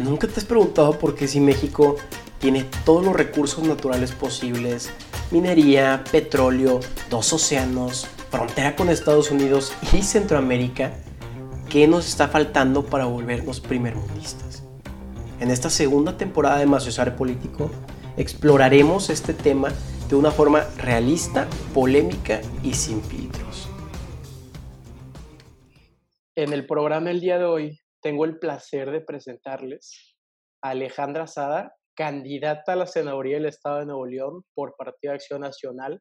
¿Nunca te has preguntado por qué si México tiene todos los recursos naturales posibles, minería, petróleo, dos océanos, frontera con Estados Unidos y Centroamérica, qué nos está faltando para volvernos primermundistas? En esta segunda temporada de Maciosar Político exploraremos este tema de una forma realista, polémica y sin filtros. En el programa el día de hoy tengo el placer de presentarles a Alejandra Sada, candidata a la senaduría del Estado de Nuevo León por Partido de Acción Nacional.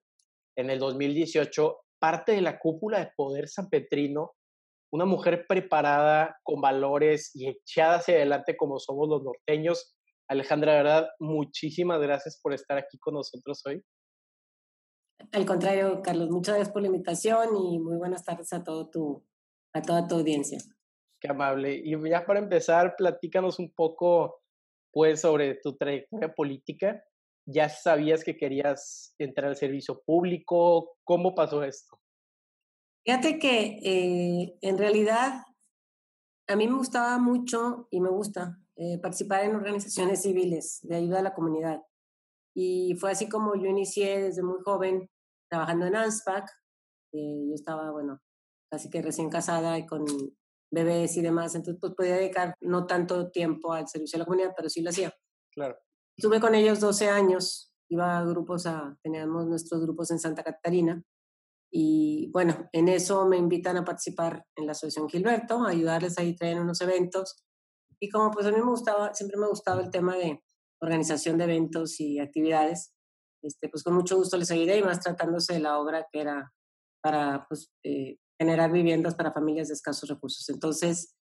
En el 2018, parte de la cúpula de poder sanpetrino, una mujer preparada, con valores y echada hacia adelante como somos los norteños. Alejandra, verdad, muchísimas gracias por estar aquí con nosotros hoy. Al contrario, Carlos, muchas gracias por la invitación y muy buenas tardes a, todo tu, a toda tu audiencia. Qué amable. Y ya para empezar, platícanos un poco, pues, sobre tu trayectoria política. ¿Ya sabías que querías entrar al servicio público? ¿Cómo pasó esto? Fíjate que eh, en realidad a mí me gustaba mucho y me gusta eh, participar en organizaciones civiles de ayuda a la comunidad. Y fue así como yo inicié desde muy joven trabajando en ANSPAC. Eh, yo estaba, bueno, casi que recién casada y con bebés y demás, entonces pues podía dedicar no tanto tiempo al servicio a la comunidad, pero sí lo hacía. Claro. Estuve con ellos 12 años, iba a grupos a, teníamos nuestros grupos en Santa Catarina y bueno, en eso me invitan a participar en la Asociación Gilberto, a ayudarles ahí traer unos eventos y como pues a mí me gustaba, siempre me gustaba el tema de organización de eventos y actividades, este, pues con mucho gusto les ayudé y más tratándose de la obra que era para pues, eh, generar viviendas para familias de escasos recursos. Entonces,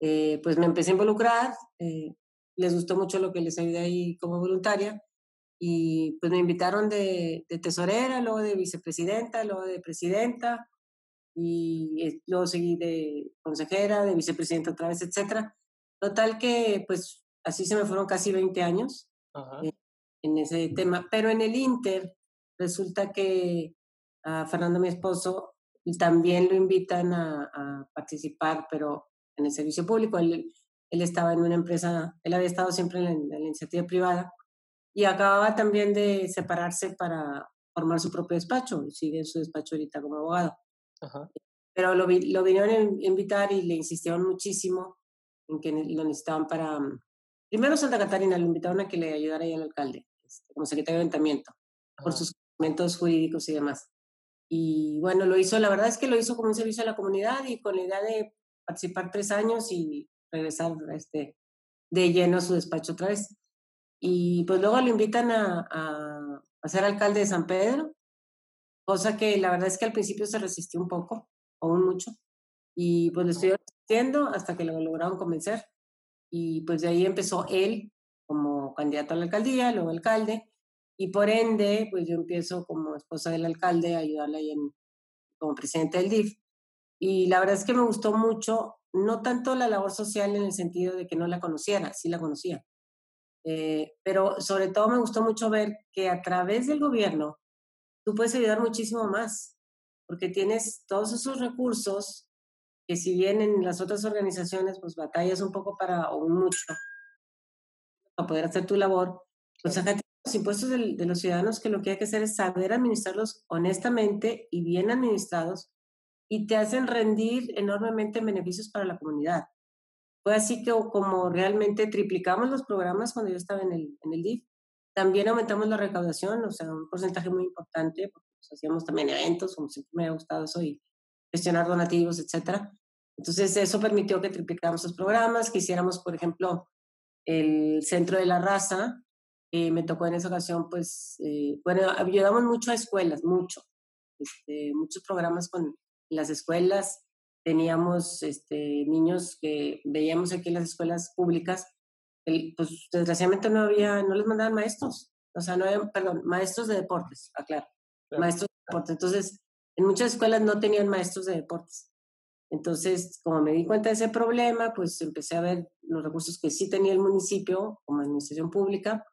eh, pues me empecé a involucrar, eh, les gustó mucho lo que les ayudé ahí como voluntaria y pues me invitaron de, tesorera, luego de vicepresidenta, luego de presidenta y luego seguí de consejera, de vicepresidenta otra vez, etcétera. Total que pues así se me fueron casi 20 años en ese tema, pero en el Inter resulta que a Fernando, mi esposo, también lo invitan a, participar, pero en el servicio público. Él, él, estaba en una empresa, él había estado siempre en la, iniciativa privada y acababa también de separarse para formar su propio despacho. Sigue en su despacho ahorita como abogado. Pero lo, lo vinieron a invitar y le insistieron muchísimo en que lo necesitaban para... Primero Santa Catarina, lo invitaron a que le ayudara ahí al alcalde, este, como secretario de ayuntamiento, por sus documentos jurídicos y demás. Y bueno, lo hizo, la verdad es que lo hizo como un servicio a la comunidad y con la idea de participar tres años y regresar este, de lleno a su despacho otra vez. Y pues luego lo invitan a, a, ser alcalde de San Pedro, cosa que la verdad es que al principio se resistió un poco, aún mucho. Y pues lo estuvieron resistiendo hasta que lo lograron convencer. Y pues de ahí empezó él como candidato a la alcaldía, luego alcalde, y por ende, pues yo empiezo como esposa del alcalde a ayudarle ahí en, como presidente del DIF. Y la verdad es que me gustó mucho, no tanto la labor social en el sentido de que no la conociera, sí la conocía, eh, pero sobre todo me gustó mucho ver que a través del gobierno tú puedes ayudar muchísimo más, porque tienes todos esos recursos que si bien en las otras organizaciones pues batallas un poco para, o mucho, para poder hacer tu labor, pues acá los impuestos de, los ciudadanos que lo que hay que hacer es saber administrarlos honestamente y bien administrados y te hacen rendir enormemente beneficios para la comunidad. Fue así que como realmente triplicamos los programas cuando yo estaba en el, en el DIF, también aumentamos la recaudación, o sea, un porcentaje muy importante, porque pues, hacíamos también eventos, como siempre me ha gustado eso, y gestionar donativos, etcétera. Entonces, eso permitió que triplicáramos los programas, que hiciéramos, por ejemplo, el Centro de la Raza, eh, me tocó en esa ocasión, pues, eh, bueno, ayudamos mucho a escuelas, mucho. Este, muchos programas con las escuelas. Teníamos este, niños que veíamos aquí en las escuelas públicas, pues desgraciadamente no había, no les mandaban maestros, o sea, no había, perdón, maestros de deportes, aclaro, maestros de deportes. Entonces, en muchas escuelas no tenían maestros de deportes. Entonces, como me di cuenta de ese problema, pues empecé a ver los recursos que sí tenía el municipio como administración pública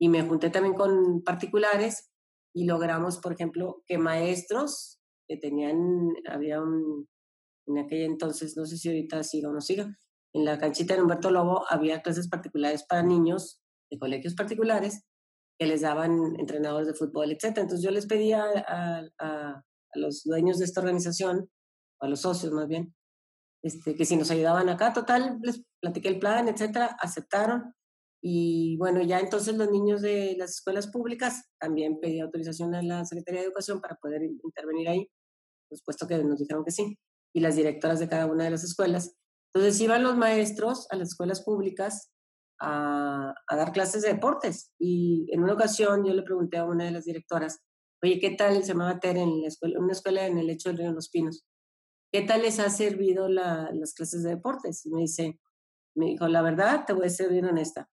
y me junté también con particulares y logramos, por ejemplo, que maestros que tenían, había un, en aquel entonces, no sé si ahorita siga o no siga, en la canchita de Humberto Lobo había clases particulares para niños de colegios particulares que les daban entrenadores de fútbol, etc. Entonces yo les pedía a, a, los dueños de esta organización, a los socios más bien, este, que si nos ayudaban acá, total, les platiqué el plan, etcétera, aceptaron. Y bueno, ya entonces los niños de las escuelas públicas también pedí autorización a la Secretaría de Educación para poder intervenir ahí, pues puesto que nos dijeron que sí, y las directoras de cada una de las escuelas. Entonces iban los maestros a las escuelas públicas a, dar clases de deportes. Y en una ocasión yo le pregunté a una de las directoras, oye, ¿qué tal? Se llamaba Tere en la escuela, una escuela en el lecho del río Los Pinos. ¿Qué tal les ha servido las clases de deportes? Y me dice, me dijo, la verdad, te voy a ser bien honesta.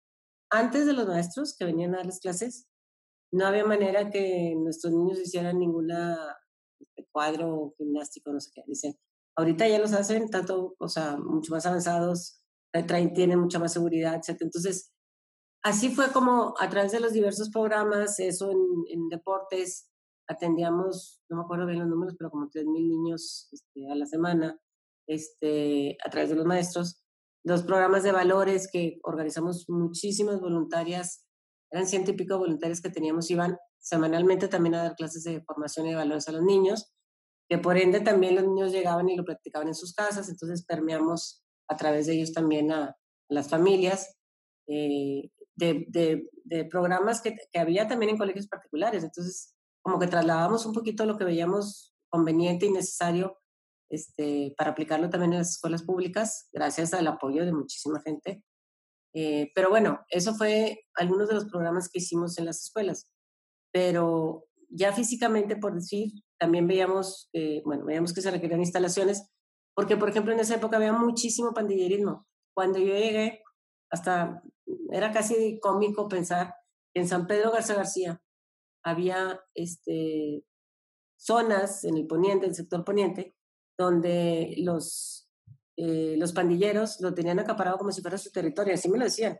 Antes de los maestros que venían a dar las clases, no había manera que nuestros niños hicieran ninguna este, cuadro gimnástico, no sé qué. Dice, Ahorita ya los hacen tanto, o sea, mucho más avanzados, traen, tienen mucha más seguridad, etc. Entonces, así fue como a través de los diversos programas, eso en, deportes, atendíamos, no me acuerdo bien los números, pero como 3.000 niños este, a la semana, este, a través de los maestros. Los programas de valores que organizamos muchísimas voluntarias, eran ciento y pico voluntarias que teníamos, iban semanalmente también a dar clases de formación y de valores a los niños que por ende también los niños llegaban y lo practicaban en sus casas, entonces permeamos a través de ellos también a, las familias, eh, de, de, programas que, que, había también en colegios particulares, entonces como que trasladábamos un poquito lo que veíamos conveniente y necesario este, para aplicarlo también en las escuelas públicas, gracias al apoyo de muchísima gente. Eh, pero bueno, eso fue algunos de los programas que hicimos en las escuelas. Pero ya físicamente, por decir, también veíamos, bueno, veíamos que se requerían instalaciones, porque por ejemplo en esa época había muchísimo pandillerismo. Cuando yo llegué, hasta era casi cómico pensar que en San Pedro Garza García había este, zonas en el poniente, el sector poniente, donde los, eh, los pandilleros lo tenían acaparado como si fuera su territorio, así me lo decían.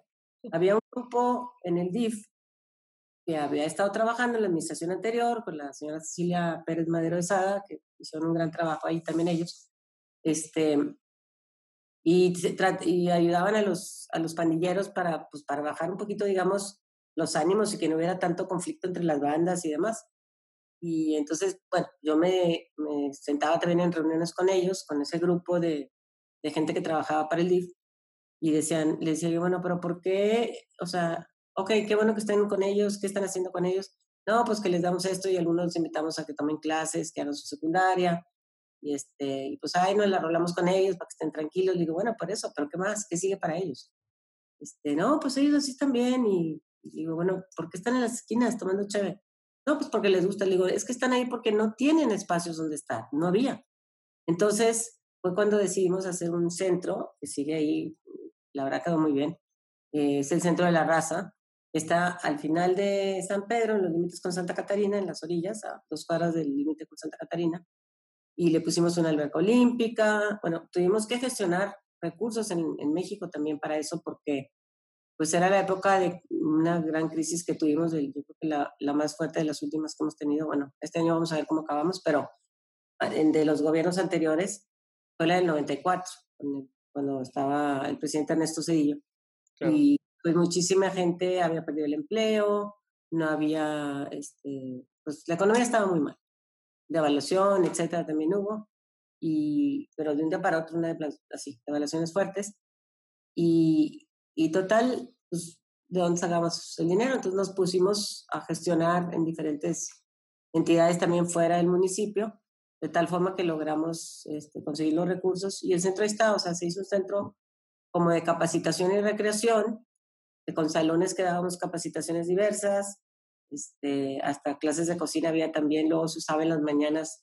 Había un grupo en el DIF que había estado trabajando en la administración anterior con la señora Cecilia Pérez Madero de Sada, que hicieron un gran trabajo ahí también ellos, este, y, y ayudaban a los, a los pandilleros para, pues, para bajar un poquito, digamos, los ánimos y que no hubiera tanto conflicto entre las bandas y demás. Y entonces, bueno, yo me, me sentaba también en reuniones con ellos, con ese grupo de, de gente que trabajaba para el DIF, y decían, le decía yo, bueno, pero ¿por qué? O sea, ok, qué bueno que estén con ellos, ¿qué están haciendo con ellos? No, pues que les damos esto y algunos los invitamos a que tomen clases, que hagan su secundaria. Y, este, y pues, ay, no, la rolamos con ellos para que estén tranquilos. Le digo, bueno, por eso, pero ¿qué más? ¿Qué sigue para ellos? Este, no, pues ellos así están bien. Y, digo, bueno, ¿por qué están en las esquinas tomando chévere? No, pues porque les gusta. Le digo, es que están ahí porque no tienen espacios donde estar, no había. Entonces, fue cuando decidimos hacer un centro, que sigue ahí, la verdad quedó muy bien. Eh, es el centro de la raza, Está al final de San Pedro, en los límites con Santa Catarina, en las orillas, a dos cuadras del límite con Santa Catarina. Y le pusimos una alberca olímpica. Bueno, tuvimos que gestionar recursos en, en México también para eso, porque pues era la época de una gran crisis que tuvimos, yo creo que la, la, más fuerte de las últimas que hemos tenido. Bueno, este año vamos a ver cómo acabamos, pero ah, de los gobiernos anteriores fue la del 94, cuando estaba el presidente Ernesto Cedillo. Y pues muchísima gente había perdido el empleo, no había, este, pues la economía estaba muy mal, devaluación, etcétera, también hubo, y, pero de un día para otro una de así, devaluaciones fuertes, y, y total, pues, ¿de dónde sacamos el dinero? Entonces nos pusimos a gestionar en diferentes entidades también fuera del municipio, de tal forma que logramos este, conseguir los recursos, y el centro está, o sea, se hizo un centro como de capacitación y recreación, con salones que dábamos capacitaciones diversas, este, hasta clases de cocina había también, luego se usaba en las mañanas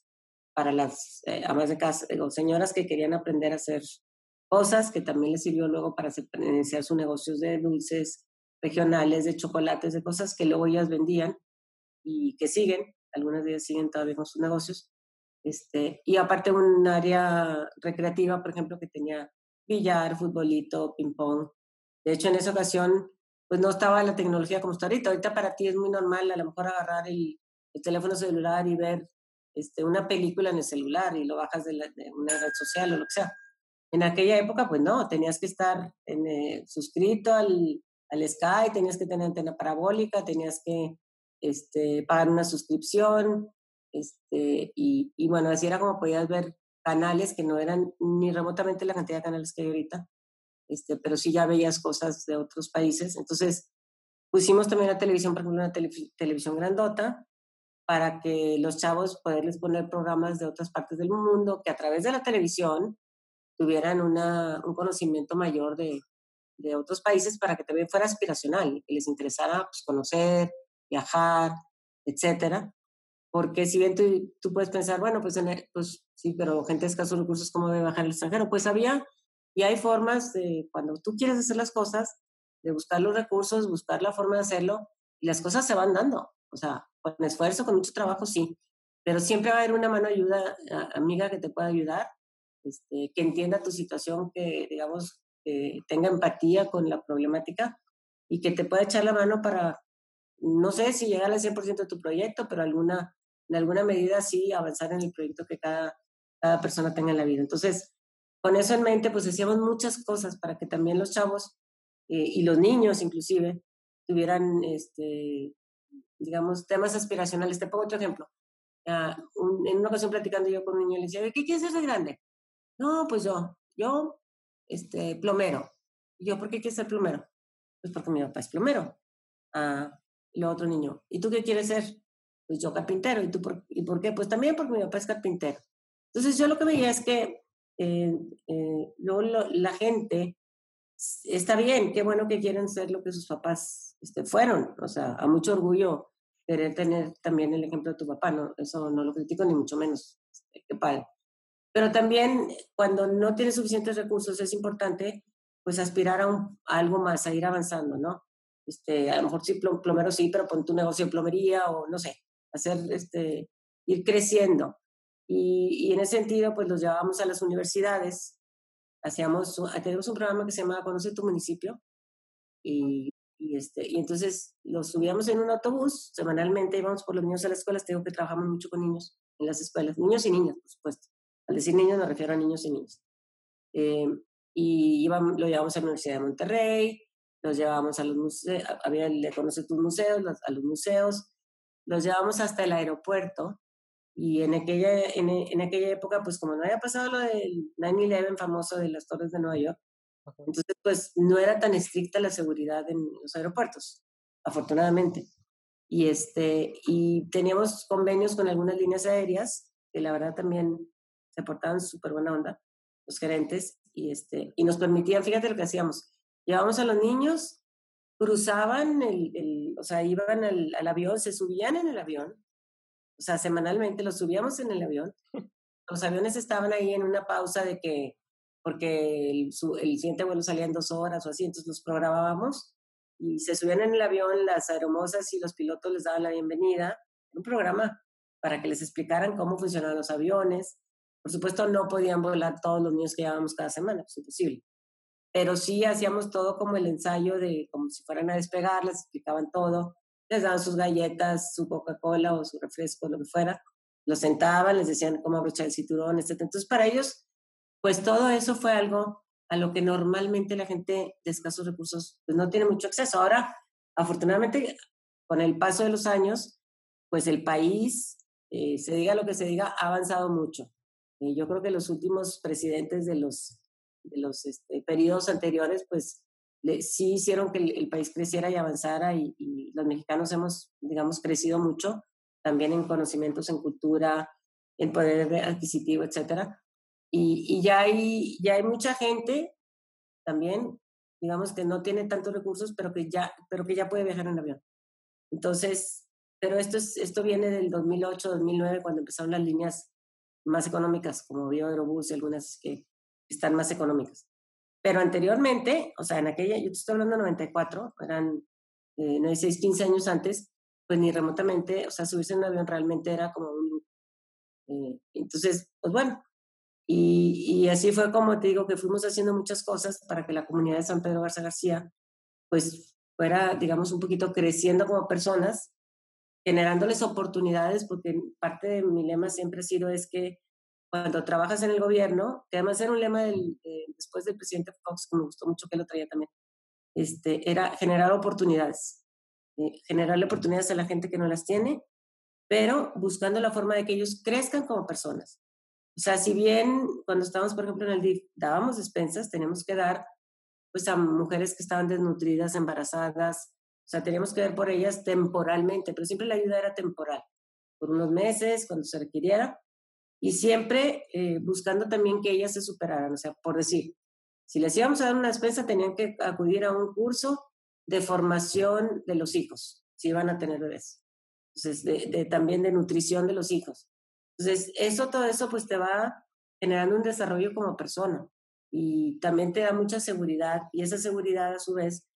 para las eh, amas de casa o señoras que querían aprender a hacer cosas, que también les sirvió luego para iniciar sus negocios de dulces regionales, de chocolates, de cosas que luego ellas vendían y que siguen, algunas de ellas siguen todavía con sus negocios. Este, y aparte un área recreativa, por ejemplo, que tenía billar, futbolito, ping-pong, de hecho, en esa ocasión, pues no estaba la tecnología como está ahorita. Ahorita para ti es muy normal a lo mejor agarrar el, teléfono celular y ver este, una película en el celular y lo bajas de, una red social o lo que sea. En aquella época, pues no, tenías que estar en, eh, suscrito al, al Sky, tenías que tener antena parabólica, tenías que este, pagar una suscripción, este, y, y, bueno, así era como podías ver canales que no eran ni remotamente la cantidad de canales que hay ahorita, este, pero sí ya veías cosas de otros países. Entonces, pusimos también la televisión, por ejemplo, una televisión grandota, para que los chavos poderles poner programas de otras partes del mundo, que a través de la televisión tuvieran una, un conocimiento mayor de, de otros países para que también fuera aspiracional, que les interesara pues, conocer, viajar, etcétera. Porque si bien tú, tú puedes pensar, bueno, pues, pues sí, pero gente de escasos recursos, ¿cómo debe bajar al extranjero? Pues había y hay formas de, cuando tú quieres hacer las cosas, de buscar los recursos, buscar la forma de hacerlo, y las cosas se van dando. O sea, con esfuerzo, con mucho trabajo, sí. Pero siempre va a haber una mano ayuda, amiga que te pueda ayudar, este, que entienda tu situación, que, digamos, que tenga empatía con la problemática y que te pueda echar la mano para, no sé si llegar al 100% de tu proyecto, pero alguna en alguna medida sí avanzar en el proyecto que cada, cada persona tenga en la vida. Entonces, con eso en mente, pues hacíamos muchas cosas para que también los chavos eh, y los niños inclusive tuvieran, este, digamos, temas aspiracionales. Te pongo otro ejemplo. Uh, en una ocasión platicando yo con un niño, le decía, ¿qué quieres ser de grande? No, pues yo, yo, este, plomero. Y yo, ¿por qué ser plomero? Pues porque mi papá es plomero. Ah, y lo otro niño, ¿y tú qué quieres ser? pues yo carpintero. ¿Y tú por, y por qué? Pues también porque mi papá es carpintero. Entonces yo lo que veía es que eh, eh, la gente está bien, qué bueno que quieren ser lo que sus papás este, fueron. O sea, a mucho orgullo querer tener también el ejemplo de tu papá, ¿no? Eso no lo critico ni mucho menos. Este, qué padre. Pero también cuando no tienes suficientes recursos es importante pues aspirar a, un, a algo más, a ir avanzando, ¿no? Este, a lo mejor sí, plomero sí, pero pon tu negocio de plomería o no sé, hacer, este, ir creciendo. Y, y, en ese sentido, pues los llevábamos a las universidades, hacíamos, tenemos un programa que se llama Conoce tu municipio, y, y, este, y entonces los subíamos en un autobús, semanalmente íbamos por los niños a las escuelas, tengo que trabajamos mucho con niños en las escuelas, niños y niñas, por supuesto. Al decir niños me refiero a niños y niñas. Eh, y íbamos, lo llevamos a la Universidad de Monterrey, los llevábamos a los museos, había el de Conoce tus museos, a los museos, los llevamos hasta el aeropuerto y en aquella, en, en aquella época, pues como no había pasado lo del 9-11 famoso de las torres de Nueva York, entonces pues no era tan estricta la seguridad en los aeropuertos, afortunadamente. Y, este, y teníamos convenios con algunas líneas aéreas, que la verdad también se portaban súper buena onda, los gerentes, y, este, y nos permitían, fíjate lo que hacíamos, llevábamos a los niños cruzaban el, el o sea, iban al, al, avión, se subían en el avión, o sea, semanalmente los subíamos en el avión. Los aviones estaban ahí en una pausa de que, porque el, su, el siguiente vuelo salía en dos horas o así, entonces los programábamos y se subían en el avión, las aeromosas y los pilotos les daban la bienvenida, un programa para que les explicaran cómo funcionaban los aviones. Por supuesto, no podían volar todos los niños que llevábamos cada semana, es imposible pero sí hacíamos todo como el ensayo de como si fueran a despegar, les explicaban todo, les daban sus galletas, su Coca-Cola o su refresco, lo que fuera, los sentaban, les decían cómo abrochar el cinturón, etc. Entonces, para ellos, pues todo eso fue algo a lo que normalmente la gente de escasos recursos pues no tiene mucho acceso. Ahora, afortunadamente, con el paso de los años, pues el país, eh, se diga lo que se diga, ha avanzado mucho. Eh, yo creo que los últimos presidentes de los de los este, periodos anteriores, pues sí hicieron que el, país creciera y avanzara y, los mexicanos hemos, digamos, crecido mucho también en conocimientos, en cultura, en poder adquisitivo, etcétera. Y, y, ya, hay, ya hay mucha gente también, digamos, que no tiene tantos recursos, pero que ya, pero que ya puede viajar en avión. Entonces, pero esto, es, esto viene del 2008, 2009, cuando empezaron las líneas más económicas, como Bio Aerobús y algunas que están más económicas. Pero anteriormente, o sea, en aquella, yo te estoy hablando de 94, eran eh, 96, 15 años antes, pues ni remotamente, o sea, subirse en un avión realmente era como un... Eh, entonces, pues bueno, y, y, así fue como te digo que fuimos haciendo muchas cosas para que la comunidad de San Pedro Garza García, pues fuera, digamos, un poquito creciendo como personas, generándoles oportunidades, porque parte de mi lema siempre ha sido es que cuando trabajas en el gobierno, que además era un lema del, después del presidente Fox, que me gustó mucho que lo traía también, este, era generar oportunidades, eh, generarle oportunidades a la gente que no las tiene, pero buscando la forma de que ellos crezcan como personas. O sea, si bien cuando estábamos, por ejemplo, en el DIF, dábamos despensas, teníamos que dar pues a mujeres que estaban desnutridas, embarazadas, sea, teníamos que ver por ellas temporalmente, pero siempre la ayuda era temporal, por unos meses, cuando se requiriera, y siempre eh, buscando también que ellas se superaran. O sea, por decir, si les íbamos a dar una despensa, tenían que acudir a un curso de formación de los hijos, si iban a tener bebés. Entonces, de, también de nutrición de los hijos. Entonces, eso, todo eso, pues te va generando un desarrollo como persona y también te da mucha seguridad y esa seguridad a su vez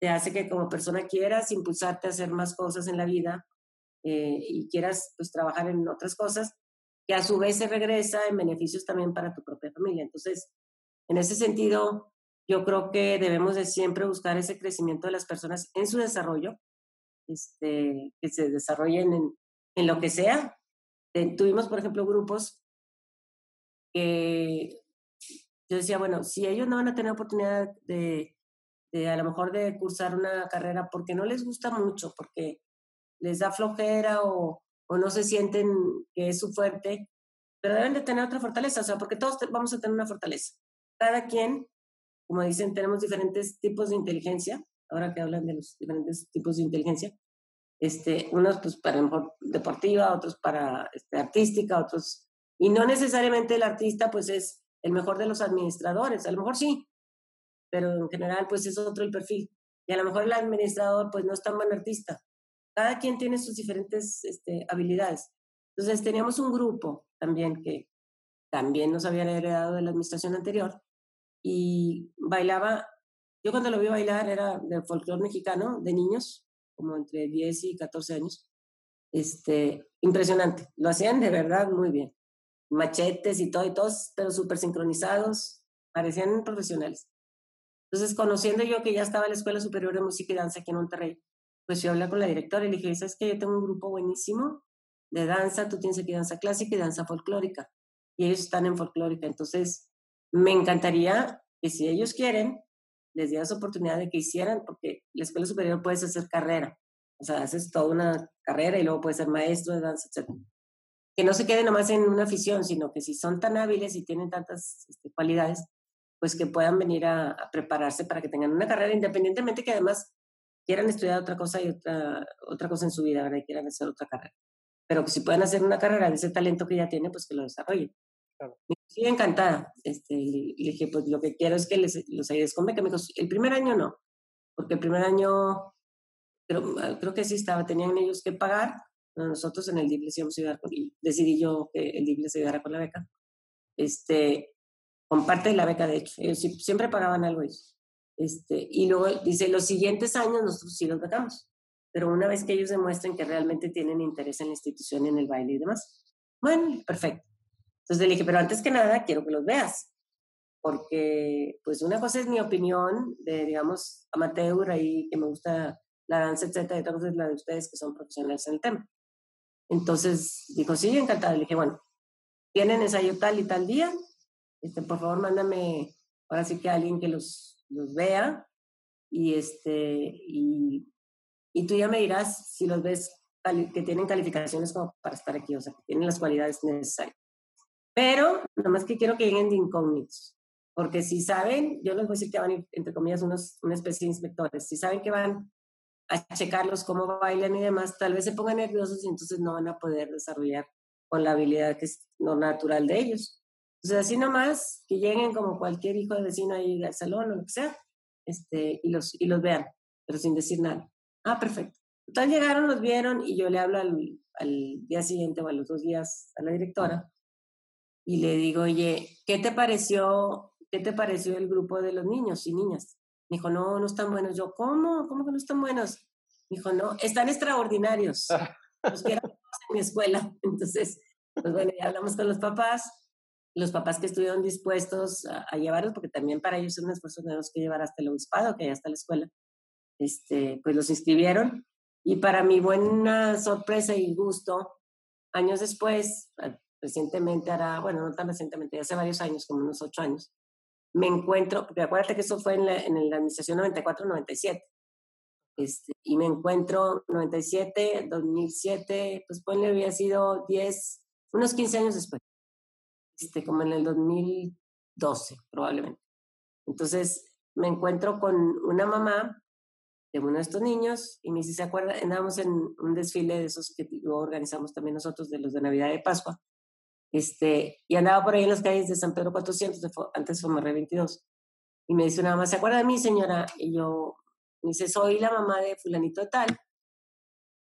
te hace que como persona quieras impulsarte a hacer más cosas en la vida eh, y quieras pues trabajar en otras cosas que a su vez se regresa en beneficios también para tu propia familia. Entonces, en ese sentido, yo creo que debemos de siempre buscar ese crecimiento de las personas en su desarrollo, este, que se desarrollen en, en lo que sea. Eh, tuvimos, por ejemplo, grupos que yo decía, bueno, si ellos no van a tener oportunidad de, a lo mejor de cursar una carrera porque no les gusta mucho, porque les da flojera o, o no se sienten que es su fuerte, pero deben de tener otra fortaleza, o sea, porque todos vamos a tener una fortaleza. Cada quien, como dicen, tenemos diferentes tipos de inteligencia, ahora que hablan de los diferentes tipos de inteligencia, este, unos pues para mejor deportiva, otros para este, artística, otros, y no necesariamente el artista pues es el mejor de los administradores, a lo mejor sí, pero en general pues es otro el perfil. Y a lo mejor el administrador pues no es tan buen artista. Cada quien tiene sus diferentes este, habilidades. Entonces teníamos un grupo también que también nos habían heredado de la administración anterior y bailaba, yo cuando lo vi bailar era de folclore mexicano, de niños, como entre 10 y 14 años. Este, impresionante, lo hacían de verdad muy bien. Machetes y todo, y todos, pero súper sincronizados, parecían profesionales. Entonces, conociendo yo que ya estaba en la Escuela Superior de Música y Danza aquí en Monterrey, pues yo hablé con la directora y le dije, ¿sabes que Yo tengo un grupo buenísimo de danza, tú tienes aquí danza clásica y danza folclórica, y ellos están en folclórica, entonces me encantaría que si ellos quieren, les dieras oportunidad de que hicieran, porque la escuela superior puedes hacer carrera, o sea, haces toda una carrera y luego puedes ser maestro de danza, etc. Que no se quede nomás en una afición, sino que si son tan hábiles y tienen tantas este, cualidades, pues que puedan venir a, prepararse para que tengan una carrera, independientemente que además quieran estudiar otra cosa y otra, otra cosa en su vida, ¿verdad? Y quieran hacer otra carrera. Pero que si pueden hacer una carrera de ese talento que ya tiene, pues que lo desarrollen. Estoy encantada. Este, le dije, pues lo que quiero es que les, los ayudes con beca. Me dijo, el primer año no, porque el primer año creo, ah, creo que sí estaba, tenían ellos que pagar. Nosotros en el DIP les íbamos a ayudar con, y decidí yo que el DIP les ayudara con la beca. Este, con parte de la beca, de hecho. Ellos siempre pagaban algo ellos. Este, y luego dice, los siguientes años nosotros sí los becamos, pero una vez que ellos demuestren que realmente tienen interés en la institución, en el baile y demás. Bueno, perfecto. Entonces le dije, pero antes que nada quiero que los veas, porque pues una cosa es mi opinión de, digamos, amateur ahí, que me gusta la danza, etcétera, y otra cosa es la de ustedes que son profesionales en el tema. Entonces dijo, sí, encantada. Le dije, bueno, tienen ensayo tal y tal día, este, por favor, mándame ahora sí que alguien que los, los vea y, este, y, y tú ya me dirás si los ves que tienen calificaciones como para estar aquí, o sea, que tienen las cualidades necesarias. Pero nada más que quiero que lleguen de incógnitos, porque si saben, yo les voy a decir que van a entre comillas, unos, una especie de inspectores, si saben que van a checarlos cómo bailan y demás, tal vez se pongan nerviosos y entonces no van a poder desarrollar con la habilidad que es no natural de ellos. Entonces, así nomás, que lleguen como cualquier hijo de vecino ahí al salón o lo que sea, este, y, los, y los vean, pero sin decir nada. Ah, perfecto. Entonces llegaron, los vieron y yo le hablo al, al día siguiente o a los dos días a la directora y le digo, oye, ¿qué te pareció, qué te pareció el grupo de los niños y niñas? Me dijo, no, no están buenos. Yo, ¿cómo? ¿Cómo que no están buenos? Me dijo, no, están extraordinarios. Los quiero en mi escuela. Entonces, pues bueno, ya hablamos con los papás, los papás que estuvieron dispuestos a, llevarlos, porque también para ellos es un esfuerzo tenemos que llevar hasta el obispado, que ya está la escuela. Este, pues los inscribieron y para mi buena sorpresa y gusto, años después, recientemente, hará, bueno, no tan recientemente, hace varios años, como unos ocho años, me encuentro, porque acuérdate que eso fue en la, en la administración 94-97, este, y me encuentro 97, 2007, pues ponle había sido 10, unos 15 años después, este, como en el 2012 probablemente. Entonces me encuentro con una mamá de uno de estos niños y me dice, ¿se acuerda? Andábamos en un desfile de esos que organizamos también nosotros, de los de Navidad de Pascua, este, y andaba por ahí en las calles de San Pedro 400, antes fue Marre 22, y me dice una mamá, ¿se acuerda de mí, señora? Y yo, me dice, soy la mamá de fulanito de tal,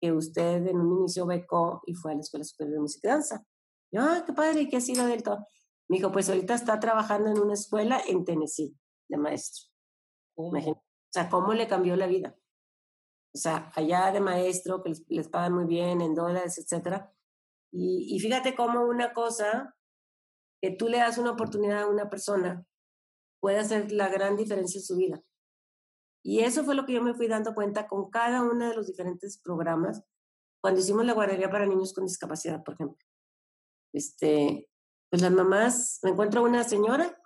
que usted en un inicio becó y fue a la Escuela Superior de Música y Danza. Yo, ah, qué padre, ¿y qué ha sido del todo? Me dijo, pues ahorita está trabajando en una escuela en Tennessee, de maestro. Oh. O sea, ¿cómo le cambió la vida? O sea, allá de maestro, que les, pagan muy bien en dólares, etcétera. Y, y fíjate cómo una cosa que tú le das una oportunidad a una persona puede hacer la gran diferencia en su vida. Y eso fue lo que yo me fui dando cuenta con cada uno de los diferentes programas cuando hicimos la guardería para niños con discapacidad, por ejemplo. Este, pues las mamás, me encuentro una señora,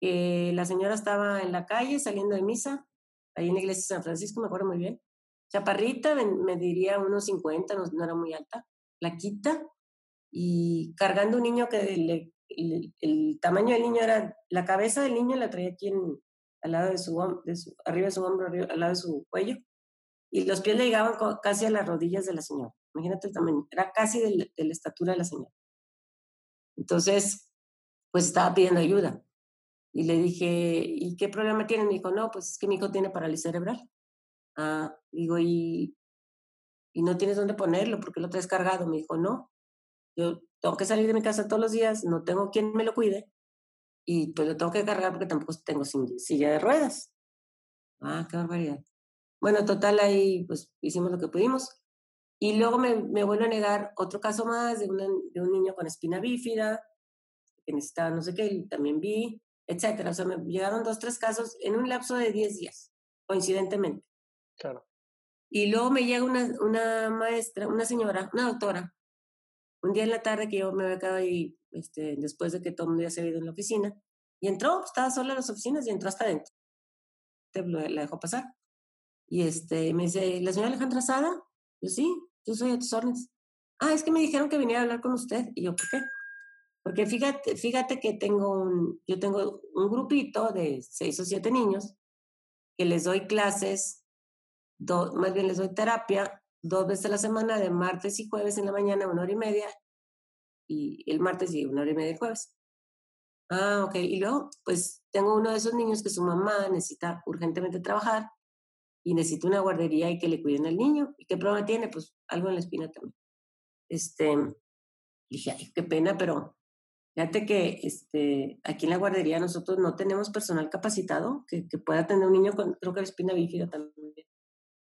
que la señora estaba en la calle saliendo de misa, ahí en la iglesia de San Francisco, me acuerdo muy bien. Chaparrita, me, diría unos 50, no, era muy alta, laquita, y cargando un niño que el, el, tamaño del niño era, la cabeza del niño la traía aquí al lado de su, de su arriba de su hombro, al lado de su cuello, y los pies le llegaban casi a las rodillas de la señora. Imagínate el tamaño, era casi de, la estatura de la señora. Entonces, pues estaba pidiendo ayuda. Y le dije, ¿y qué problema tiene? Me dijo, no, pues es que mi hijo tiene parálisis cerebral. Ah, digo, ¿y, y no tienes dónde ponerlo? porque lo traes cargado? Me dijo, no, yo tengo que salir de mi casa todos los días, no tengo quien me lo cuide y pues lo tengo que cargar porque tampoco tengo silla de ruedas. Ah, qué barbaridad. Bueno, total, ahí pues hicimos lo que pudimos. Y luego me, me vuelvo a negar otro caso más de, de un niño con espina bífida, que necesitaba no sé qué, y también vi, etcétera. O sea, me llegaron dos, tres casos en un lapso de 10 días, coincidentemente. Claro. Y luego me llega una, una maestra, una señora, una doctora, un día en la tarde que yo me había quedado ahí este, después de que todo el mundo ya se había ido en la oficina, y entró, estaba sola en las oficinas y entró hasta adentro. La dejó pasar. Y este, me dice, ¿la señora Alejandra Sada? Yo, sí, yo soy a tus órdenes. Ah, es que me dijeron que venía a hablar con usted. Y yo, ¿por qué? Porque fíjate, fíjate que tengo un, yo tengo un grupito de seis o siete niños que les doy clases, más bien les doy terapia dos veces a la semana, de martes y jueves en la mañana, una hora y media, y el martes y una hora y media el jueves. Ah, ok. Y luego, pues tengo uno de esos niños que su mamá necesita urgentemente trabajar y necesita una guardería y que le cuiden al niño. ¿Y qué problema tiene? Pues algo en la espina también. Este, dije, ay, qué pena, pero fíjate que este, aquí en la guardería nosotros no tenemos personal capacitado que, que pueda tener un niño con, creo que la espina bífida también,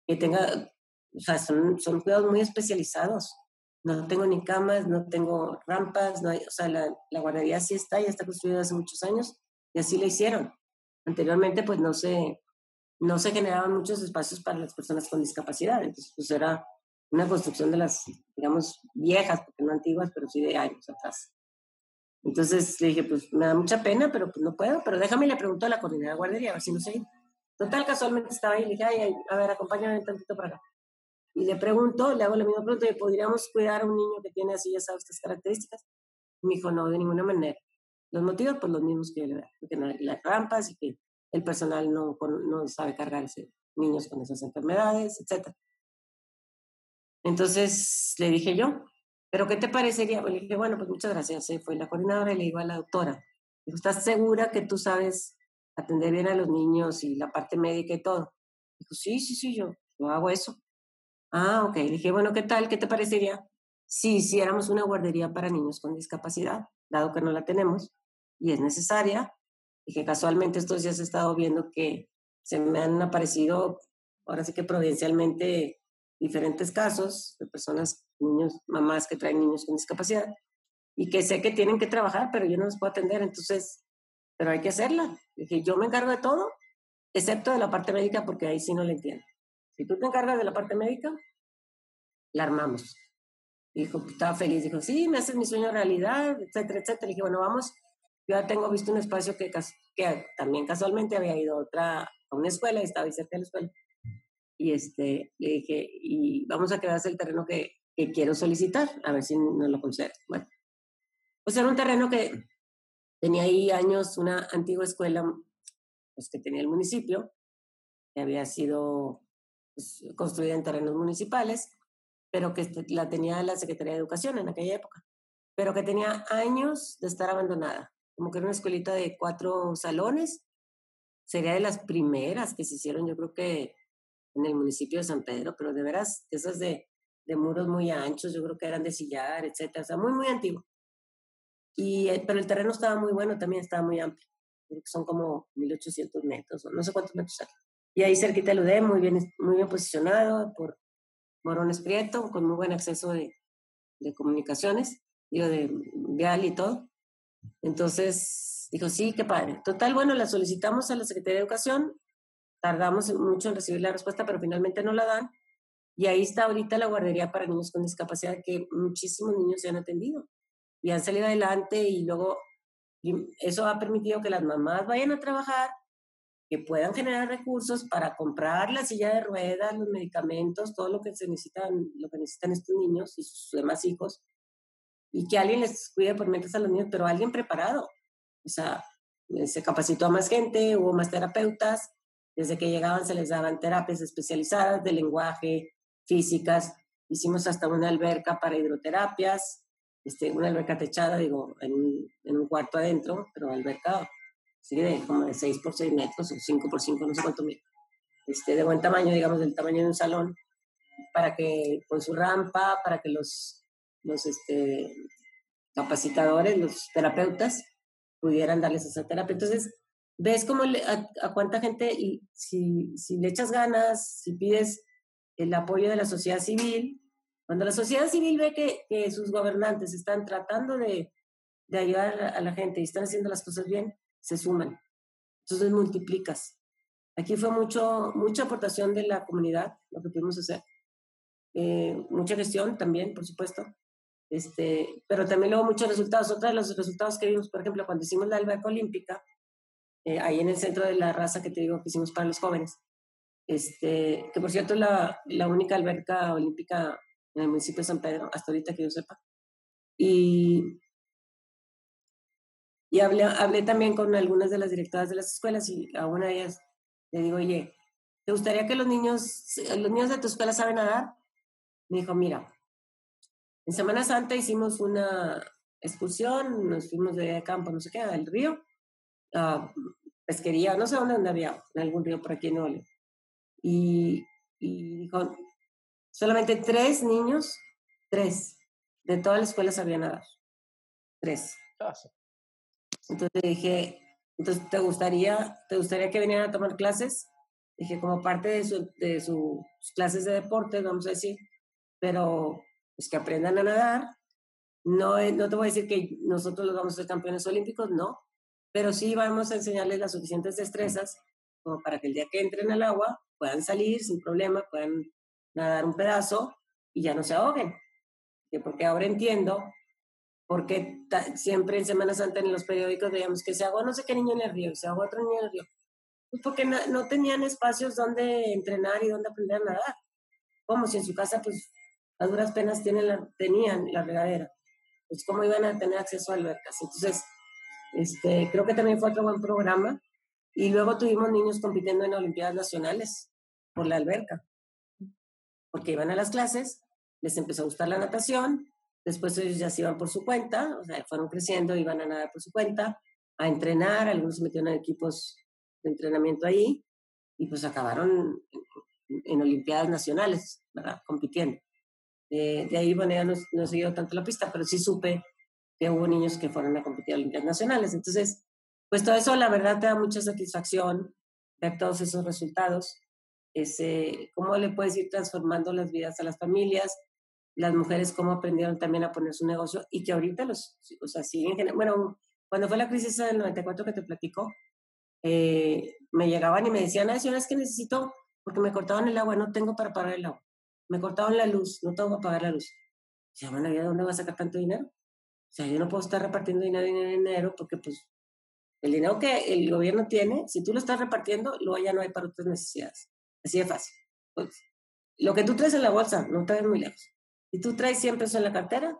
que tenga, o sea, son, son cuidados muy especializados no tengo ni camas, no tengo rampas, no hay, o sea, la, la guardería sí está, ya está construida hace muchos años y así la hicieron. Anteriormente, pues no se, no se generaban muchos espacios para las personas con discapacidad, entonces pues era una construcción de las, digamos, viejas, porque no antiguas, pero sí de años atrás. Entonces le dije, pues me da mucha pena, pero pues no puedo, pero déjame y le pregunto a la coordinadora de guardería, a ver si no sé. Total, casualmente estaba ahí y le dije, ay, a ver, acompáñame un tantito para acá y le pregunto, le hago la misma pregunta, ¿podríamos cuidar a un niño que tiene así, ya sabes, estas características? me dijo, no, de ninguna manera. Los motivos, pues los mismos que yo le da, porque no hay las rampas y que el personal no, no sabe cargarse niños con esas enfermedades, etc. Entonces le dije yo, ¿pero qué te parecería? Le dije, bueno, pues muchas gracias. Fue la coordinadora y le digo a la doctora, ¿estás segura que tú sabes atender bien a los niños y la parte médica y todo? Dijo, sí, sí, sí, yo, yo hago eso. Ah, ok. dije, bueno, ¿qué tal? ¿Qué te parecería si hiciéramos una guardería para niños con discapacidad, dado que no la tenemos y es necesaria? Y que casualmente estos días he estado viendo que se me han aparecido, ahora sí que providencialmente, diferentes casos de personas, niños, mamás que traen niños con discapacidad y que sé que tienen que trabajar, pero yo no los puedo atender, entonces, pero hay que hacerla. Dije, yo me encargo de todo, excepto de la parte médica, porque ahí sí no le entiendo. Si tú te encargas de la parte médica, la armamos. dijo, estaba feliz, dijo, sí, me haces mi sueño realidad, etcétera, etcétera. Le dije, bueno, vamos, yo ya tengo visto un espacio que, que también casualmente había ido a otra, a una escuela y estaba ahí cerca de la escuela. Y este, le dije, y vamos a quedarse el terreno que, que quiero solicitar, a ver si nos lo concede. Bueno, pues era un terreno que tenía ahí años, una antigua escuela pues, que tenía el municipio, que había sido pues, construida en terrenos municipales, pero que la tenía la Secretaría de Educación en aquella época, pero que tenía años de estar abandonada, como que era una escuelita de cuatro salones, sería de las primeras que se hicieron, yo creo que en el municipio de San Pedro, pero de veras, esas de de muros muy anchos, yo creo que eran de sillar, etcétera, o sea, muy, muy antiguo. Y, eh, pero el terreno estaba muy bueno, también estaba muy amplio, creo que son como 1800 metros, o no sé cuántos metros hay. Y ahí cerquita del muy bien, muy bien posicionado por Morones Prieto, con muy buen acceso de, de comunicaciones, digo, de vial y todo. Entonces, dijo, sí, qué padre. Total, bueno, la solicitamos a la Secretaría de Educación, tardamos mucho en recibir la respuesta, pero finalmente no la dan. Y ahí está ahorita la guardería para niños con discapacidad que muchísimos niños se han atendido y han salido adelante y luego eso ha permitido que las mamás vayan a trabajar, que puedan generar recursos para comprar la silla de ruedas, los medicamentos, todo lo que se necesitan, lo que necesitan estos niños y sus demás hijos, y que alguien les cuide por mientras a los niños, pero alguien preparado. O sea, se capacitó a más gente, hubo más terapeutas, desde que llegaban se les daban terapias especializadas de lenguaje, físicas, hicimos hasta una alberca para hidroterapias, este, una alberca techada, digo, en, en un cuarto adentro, pero alberca, sí, de como de 6 por 6 metros o 5 por 5, no sé cuánto este, de buen tamaño, digamos, del tamaño de un salón, para que, con su rampa, para que los, los este, capacitadores, los terapeutas, pudieran darles esa terapia. Entonces, ves cómo a, a, cuánta gente, y si, si le echas ganas, si pides el apoyo de la sociedad civil. Cuando la sociedad civil ve que, que sus gobernantes están tratando de, de, ayudar a la gente y están haciendo las cosas bien, se suman. Entonces multiplicas. Aquí fue mucho, mucha aportación de la comunidad, lo que pudimos hacer. Eh, mucha gestión también, por supuesto. Este, pero también luego muchos resultados. Otro de los resultados que vimos, por ejemplo, cuando hicimos la alberca olímpica, eh, ahí en el centro de la raza que te digo que hicimos para los jóvenes, este, que por cierto es la, la única alberca olímpica en el municipio de San Pedro, hasta ahorita que yo sepa. Y, y hablé, hablé también con algunas de las directoras de las escuelas y a una de ellas le digo, oye, ¿te gustaría que los niños, los niños de tu escuela saben nadar? Me dijo, mira, en Semana Santa hicimos una excursión, nos fuimos de campo, no sé qué, al río, a pesquería, no sé dónde, había, en algún río por aquí en Ole y, y dijo, solamente tres niños, tres, de toda la escuela sabían nadar. Tres. Entonces dije, entonces, ¿te gustaría, ¿te gustaría que vinieran a tomar clases? Dije, como parte de, su, de sus clases de deporte, vamos a decir, pero pues que aprendan a nadar. No, no te voy a decir que nosotros los vamos a ser campeones olímpicos, no, pero sí vamos a enseñarles las suficientes destrezas como para que el día que entren al agua puedan salir sin problema, puedan nadar un pedazo y ya no se ahoguen. Porque ahora entiendo por qué siempre en Semana Santa en los periódicos veíamos que se ahogó no sé qué niño en el río, se ahogó otro niño en el río. Pues porque no, tenían espacios donde entrenar y donde aprender a nadar. Como si en su casa, pues, a duras penas tienen la, tenían la regadera. Pues, ¿cómo iban a tener acceso a albercas? Entonces, este, creo que también fue otro buen programa y luego tuvimos niños compitiendo en Olimpiadas Nacionales por la alberca, porque iban a las clases, les empezó a gustar la natación, después ellos ya se iban por su cuenta, o sea, fueron creciendo, iban a nadar por su cuenta, a entrenar, algunos se metieron en equipos de entrenamiento ahí, y pues acabaron en, Olimpiadas Nacionales, ¿verdad? Compitiendo. De ahí, bueno, ya no, no siguió tanto la pista, pero sí supe que hubo niños que fueron a competir a Olimpiadas Nacionales. Entonces, pues todo eso la verdad te da mucha satisfacción ver todos esos resultados. Ese, cómo le puedes ir transformando las vidas a las familias, las mujeres cómo aprendieron también a poner su negocio y que ahorita los, o sea, siguen, bueno, cuando fue la crisis del 94 que te platico, eh, me llegaban y me decían, ay, señora, es que necesito, porque me cortaban el agua, no tengo para pagar el agua. Me cortaban la luz, no tengo para pagar la luz. Ya, bueno, ¿de dónde va a sacar tanto dinero? O sea, yo no puedo estar repartiendo dinero en enero porque pues el dinero que el gobierno tiene, si tú lo estás repartiendo, luego ya no hay para otras necesidades. Así de fácil. Pues, lo que tú traes en la bolsa, no traes muy lejos. Si tú traes 100 pesos en la cartera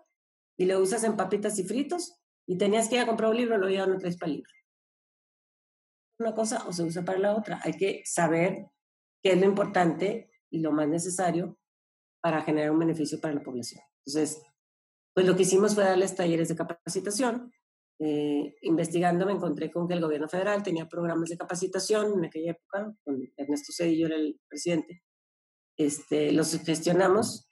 y lo usas en papitas y fritos y tenías que ir a comprar un libro, lo ya no traes para el libro. Una cosa o se usa para la otra. Hay que saber qué es lo importante y lo más necesario para generar un beneficio para la población. Entonces, pues lo que hicimos fue darles talleres de capacitación. Eh, investigando me encontré con que el gobierno federal tenía programas de capacitación en aquella época, con Ernesto Cedillo era el presidente. Este, los gestionamos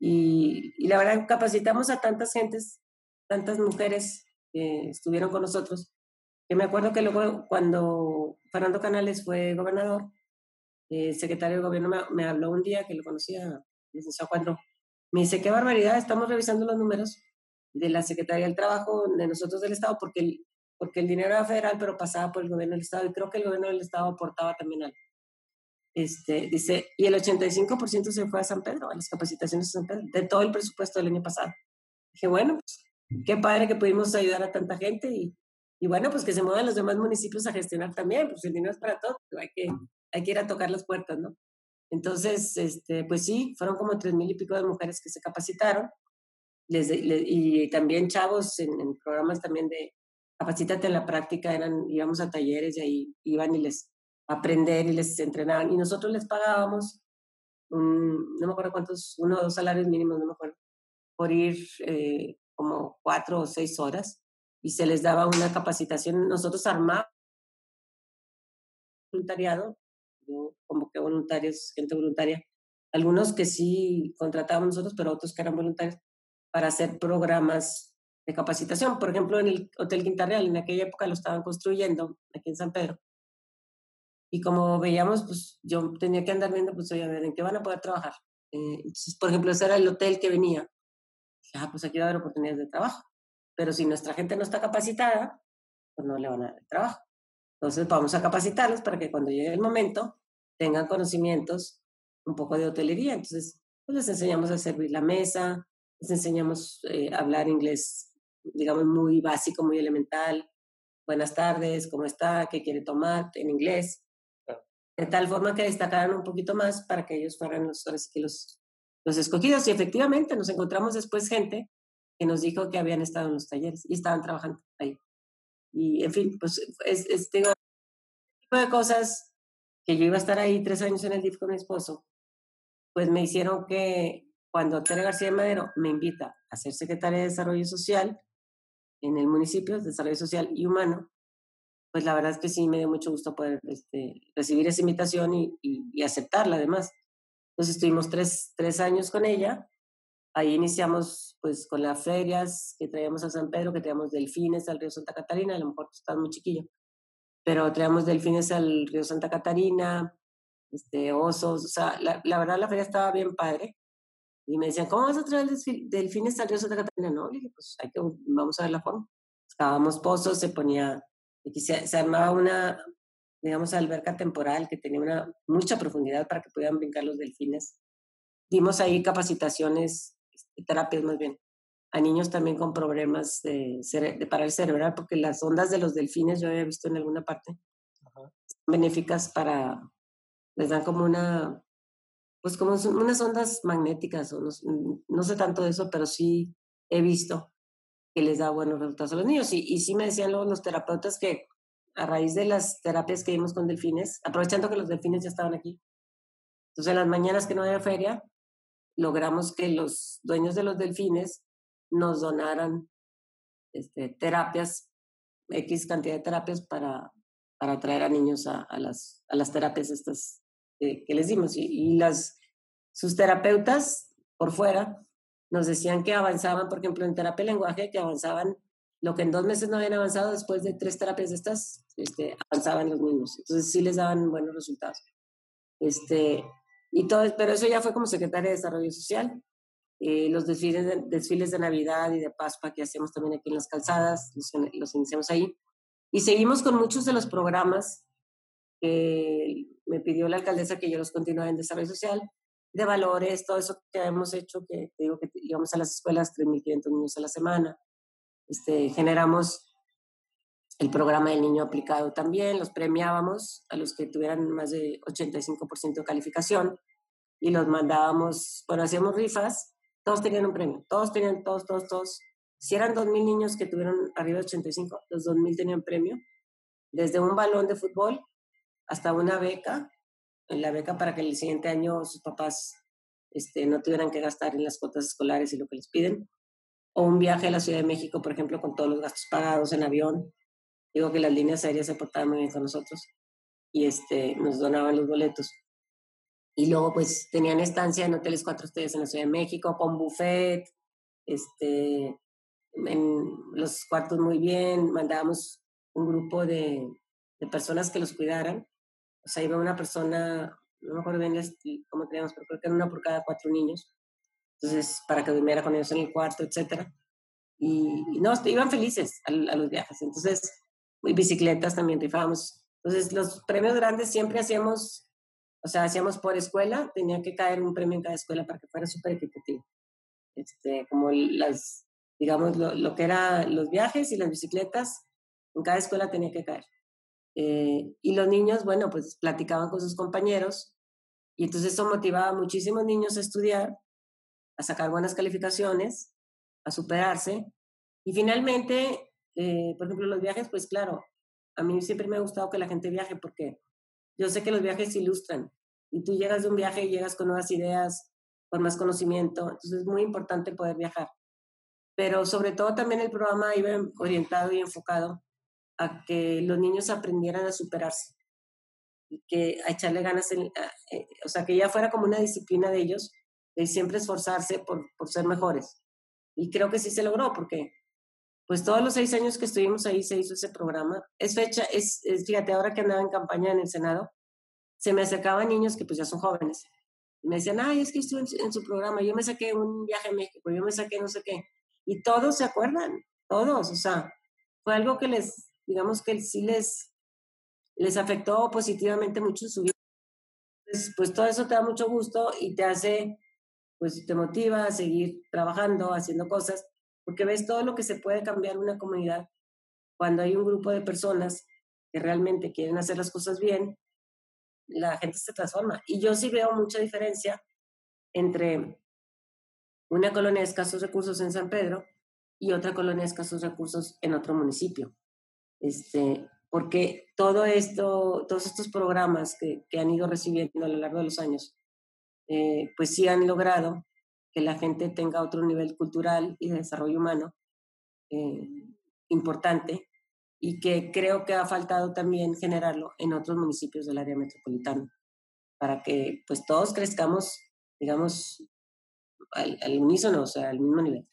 y, y la verdad capacitamos a tantas gentes, tantas mujeres que estuvieron con nosotros, que me acuerdo que luego cuando Fernando Canales fue gobernador, el secretario de gobierno me, habló un día que lo conocía, licenciado me dice, qué barbaridad, estamos revisando los números de la Secretaría del Trabajo de nosotros del Estado, porque el, porque el dinero era federal, pero pasaba por el gobierno del Estado, y creo que el gobierno del Estado aportaba también algo. Este, dice, y el 85% se fue a San Pedro, a las capacitaciones de San Pedro, de todo el presupuesto del año pasado. Dije, bueno, pues, qué padre que pudimos ayudar a tanta gente y, y bueno, pues que se muevan los demás municipios a gestionar también, pues el dinero es para todos, hay que, hay que ir a tocar las puertas, ¿no? Entonces, este, pues sí, fueron como tres mil y pico de mujeres que se capacitaron y también chavos en, en, programas también de capacítate en la práctica, eran, íbamos a talleres y ahí iban y les aprender y les entrenaban y nosotros les pagábamos, un, no me acuerdo cuántos, uno o dos salarios mínimos, no me acuerdo, por ir eh, como cuatro o seis horas y se les daba una capacitación. Nosotros armábamos voluntariado, yo convoqué voluntarios, gente voluntaria, algunos que sí contratábamos nosotros, pero otros que eran voluntarios, para hacer programas de capacitación. Por ejemplo, en el Hotel Quinta Real, en aquella época lo estaban construyendo aquí en San Pedro. Y como veíamos, pues yo tenía que andar viendo, pues, oye, a ver, ¿en qué van a poder trabajar? Eh, entonces, por ejemplo, ese era el hotel que venía. ah, pues aquí va a haber oportunidades de trabajo. Pero si nuestra gente no está capacitada, pues no le van a dar trabajo. Entonces vamos a capacitarlos para que cuando llegue el momento tengan conocimientos un poco de hotelería. Entonces, pues les enseñamos a servir la mesa, les enseñamos eh, a hablar inglés, digamos, muy básico, muy elemental. Buenas tardes, ¿cómo está? ¿Qué quiere tomar? En inglés. De tal forma que destacaran un poquito más para que ellos fueran los, los, los escogidos. Y efectivamente nos encontramos después gente que nos dijo que habían estado en los talleres y estaban trabajando ahí. Y en fin, pues es, es tipo de cosas que yo iba a estar ahí tres años en el DIF con mi esposo, pues me hicieron que cuando Tere García Madero me invita a ser secretaria de Desarrollo Social en el municipio, Desarrollo Social y Humano, pues la verdad es que sí me dio mucho gusto poder este, recibir esa invitación y, y, y, aceptarla además. Entonces estuvimos tres, tres años con ella Ahí iniciamos pues con las ferias que traíamos a San Pedro, que traíamos delfines al río Santa Catarina, a lo mejor estás muy chiquillo, pero traíamos delfines al río Santa Catarina, este, osos, o sea, la, la verdad la feria estaba bien padre. Y me decían, ¿cómo vas a traer delfines al río Santa Catarina? No, le dije, pues hay que, vamos a ver la forma. Escábamos pozos, se ponía, se, se armaba una, digamos, alberca temporal que tenía una mucha profundidad para que pudieran brincar los delfines. Dimos ahí capacitaciones terapias más bien, a niños también con problemas de, de parálisis cerebral, porque las ondas de los delfines, yo había visto en alguna parte, benéficas para, les dan como una, pues como unas ondas magnéticas, o no, no, sé tanto de eso, pero sí he visto que les da buenos resultados a los niños. Y, y sí me decían luego los terapeutas que a raíz de las terapias que dimos con delfines, aprovechando que los delfines ya estaban aquí, entonces en las mañanas que no había feria, logramos que los dueños de los delfines nos donaran este, terapias, X cantidad de terapias para, para traer a niños a, a las, a las terapias estas que les dimos. Y, las, sus terapeutas por fuera nos decían que avanzaban, por ejemplo, en terapia de lenguaje, que avanzaban lo que en dos meses no habían avanzado, después de tres terapias de estas, este, avanzaban los niños. Entonces sí les daban buenos resultados. Este, y todo, pero eso ya fue como secretaria de Desarrollo Social. Eh, los desfiles de, desfiles de Navidad y de Pascua que hacemos también aquí en las calzadas, los, los iniciamos ahí. Y seguimos con muchos de los programas que me pidió la alcaldesa que yo los continuara en Desarrollo Social, de valores, todo eso que hemos hecho, que digo que íbamos a las escuelas 3.500 niños a la semana, este, generamos el programa del niño aplicado también, los premiábamos a los que tuvieran más de 85% de calificación y los mandábamos, bueno, hacíamos rifas, todos tenían un premio, todos tenían, todos, todos, todos. Si eran 2.000 niños que tuvieron arriba de 85, los 2.000 tenían premio, desde un balón de fútbol hasta una beca, la beca para que el siguiente año sus papás este, no tuvieran que gastar en las cuotas escolares y lo que les piden, o un viaje a la Ciudad de México, por ejemplo, con todos los gastos pagados en avión. Digo que las líneas aéreas se portaban muy bien con nosotros y este, nos donaban los boletos. Y luego, pues, tenían estancia en hoteles cuatro estrellas en la Ciudad de México, con buffet, este, en los cuartos muy bien, mandábamos un grupo de, de personas que los cuidaran. O sea, iba una persona, no me acuerdo bien cómo teníamos, pero creo que era una por cada cuatro niños. Entonces, para que durmiera con ellos en el cuarto, etcétera. Y, no, iban felices a, a, los viajes. Entonces, y bicicletas también rifábamos. Entonces, los premios grandes siempre hacíamos, o sea, hacíamos por escuela, tenía que caer un premio en cada escuela para que fuera súper equitativo. Este, como las, digamos, lo, que eran los viajes y las bicicletas, en cada escuela tenía que caer. Eh, y los niños, bueno, pues platicaban con sus compañeros y entonces eso motivaba a muchísimos niños a estudiar, a sacar buenas calificaciones, a superarse. Y finalmente, eh, por ejemplo, los viajes, pues claro, a mí siempre me ha gustado que la gente viaje porque yo sé que los viajes ilustran y tú llegas de un viaje y llegas con nuevas ideas, con más conocimiento, entonces es muy importante poder viajar. Pero sobre todo también el programa iba orientado y enfocado a que los niños aprendieran a superarse y que a echarle ganas, en, eh, o sea, que ya fuera como una disciplina de ellos, de siempre esforzarse por, por ser mejores. Y creo que sí se logró, porque pues todos los seis años que estuvimos ahí se hizo ese programa. Es fecha, es, fíjate, ahora que andaba en campaña en el Senado, se me acercaban niños que pues ya son jóvenes. Me decían, ay, es que estuve en, en, su programa, yo me saqué un viaje a México, yo me saqué no sé qué. Y todos se acuerdan, todos, o sea, fue algo que les, digamos que sí les, les afectó positivamente mucho su vida. Pues, pues todo eso te da mucho gusto y te hace, pues te motiva a seguir trabajando, haciendo cosas, porque ves todo lo que se puede cambiar una comunidad cuando hay un grupo de personas que realmente quieren hacer las cosas bien, la gente se transforma. Y yo sí veo mucha diferencia entre una colonia de escasos recursos en San Pedro y otra colonia de escasos recursos en otro municipio este, porque todo esto, todos estos programas que, que, han ido recibiendo a lo largo de los años, eh, pues sí han logrado que la gente tenga otro nivel cultural y de desarrollo humano eh, importante y que creo que ha faltado también generarlo en otros municipios del área metropolitana para que pues todos crezcamos, digamos, al, al unísono, o sea, al mismo nivel.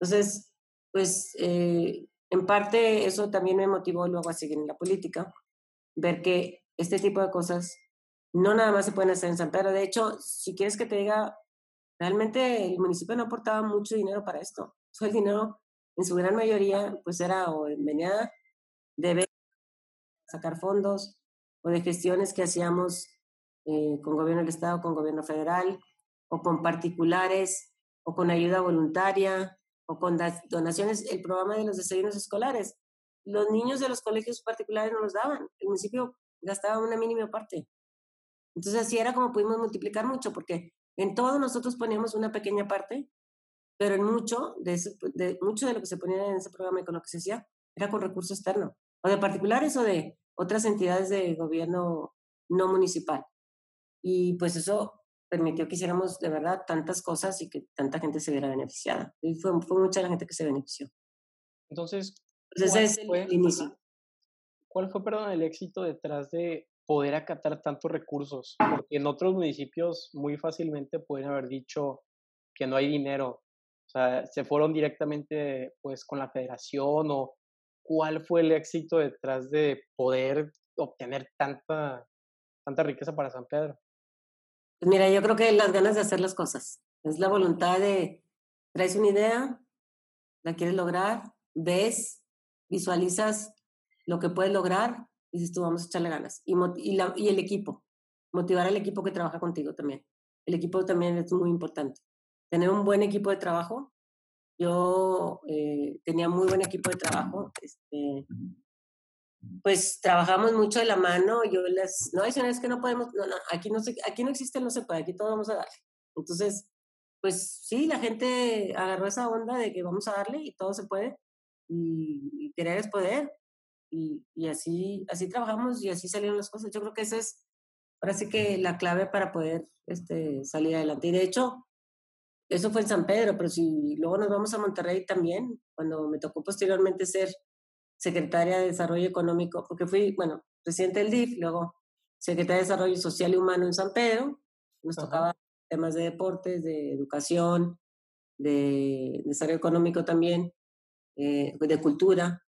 Entonces, pues eh, en parte eso también me motivó luego a seguir en la política, ver que este tipo de cosas no nada más se pueden hacer en San Pedro. De hecho, si quieres que te diga, realmente el municipio no aportaba mucho dinero para esto. Todo el dinero, en su gran mayoría, pues era o venía de sacar fondos o de gestiones que hacíamos eh, con gobierno del Estado, con gobierno federal, o con particulares, o con ayuda voluntaria, o con donaciones, el programa de los desayunos escolares. Los niños de los colegios particulares no los daban, el municipio gastaba una mínima parte. Entonces así era como pudimos multiplicar mucho, porque en todo nosotros poníamos una pequeña parte, pero en mucho de, de, mucho de lo que se ponía en ese programa y con lo que se hacía era con recurso externo, o de particulares o de otras entidades de gobierno no municipal. Y pues eso permitió que hiciéramos de verdad tantas cosas y que tanta gente se viera beneficiada. Y fue, fue mucha la gente que se benefició. Entonces, ese es el fue, inicio. ¿Cuál fue, perdón, el éxito detrás de poder acatar tantos recursos? Porque en otros municipios muy fácilmente pueden haber dicho que no hay dinero. O sea, se fueron directamente pues con la federación o cuál fue el éxito detrás de poder obtener tanta, tanta riqueza para San Pedro. Pues mira, yo creo que las ganas de hacer las cosas. Es la voluntad de, traes una idea, la quieres lograr, ves, visualizas lo que puedes lograr y dices tú, vamos a echarle ganas. Y, y, la, y el equipo, motivar al equipo que trabaja contigo también. el equipo también es muy importante. Tener un buen equipo de trabajo. Yo eh, tenía muy buen equipo de trabajo. Este, pues trabajamos mucho de la mano. Yo les, no, hay es que no podemos, no, no, aquí no, se, aquí no existe, no se puede, aquí todo vamos a darle. Entonces, pues sí, la gente agarró esa onda de que vamos a darle y todo se puede. Y, y querer es poder. Y, y, así, así trabajamos y así salieron las cosas. Yo creo que esa es ahora sí que la clave para poder este, salir adelante. Y de hecho, eso fue en San Pedro, pero si luego nos vamos a Monterrey también, cuando me tocó posteriormente ser secretaria de Desarrollo Económico, porque fui, bueno, presidente del DIF, luego secretaria de Desarrollo Social y Humano en San Pedro, nos tocaba temas de deportes, de educación, de desarrollo económico también, eh, de cultura.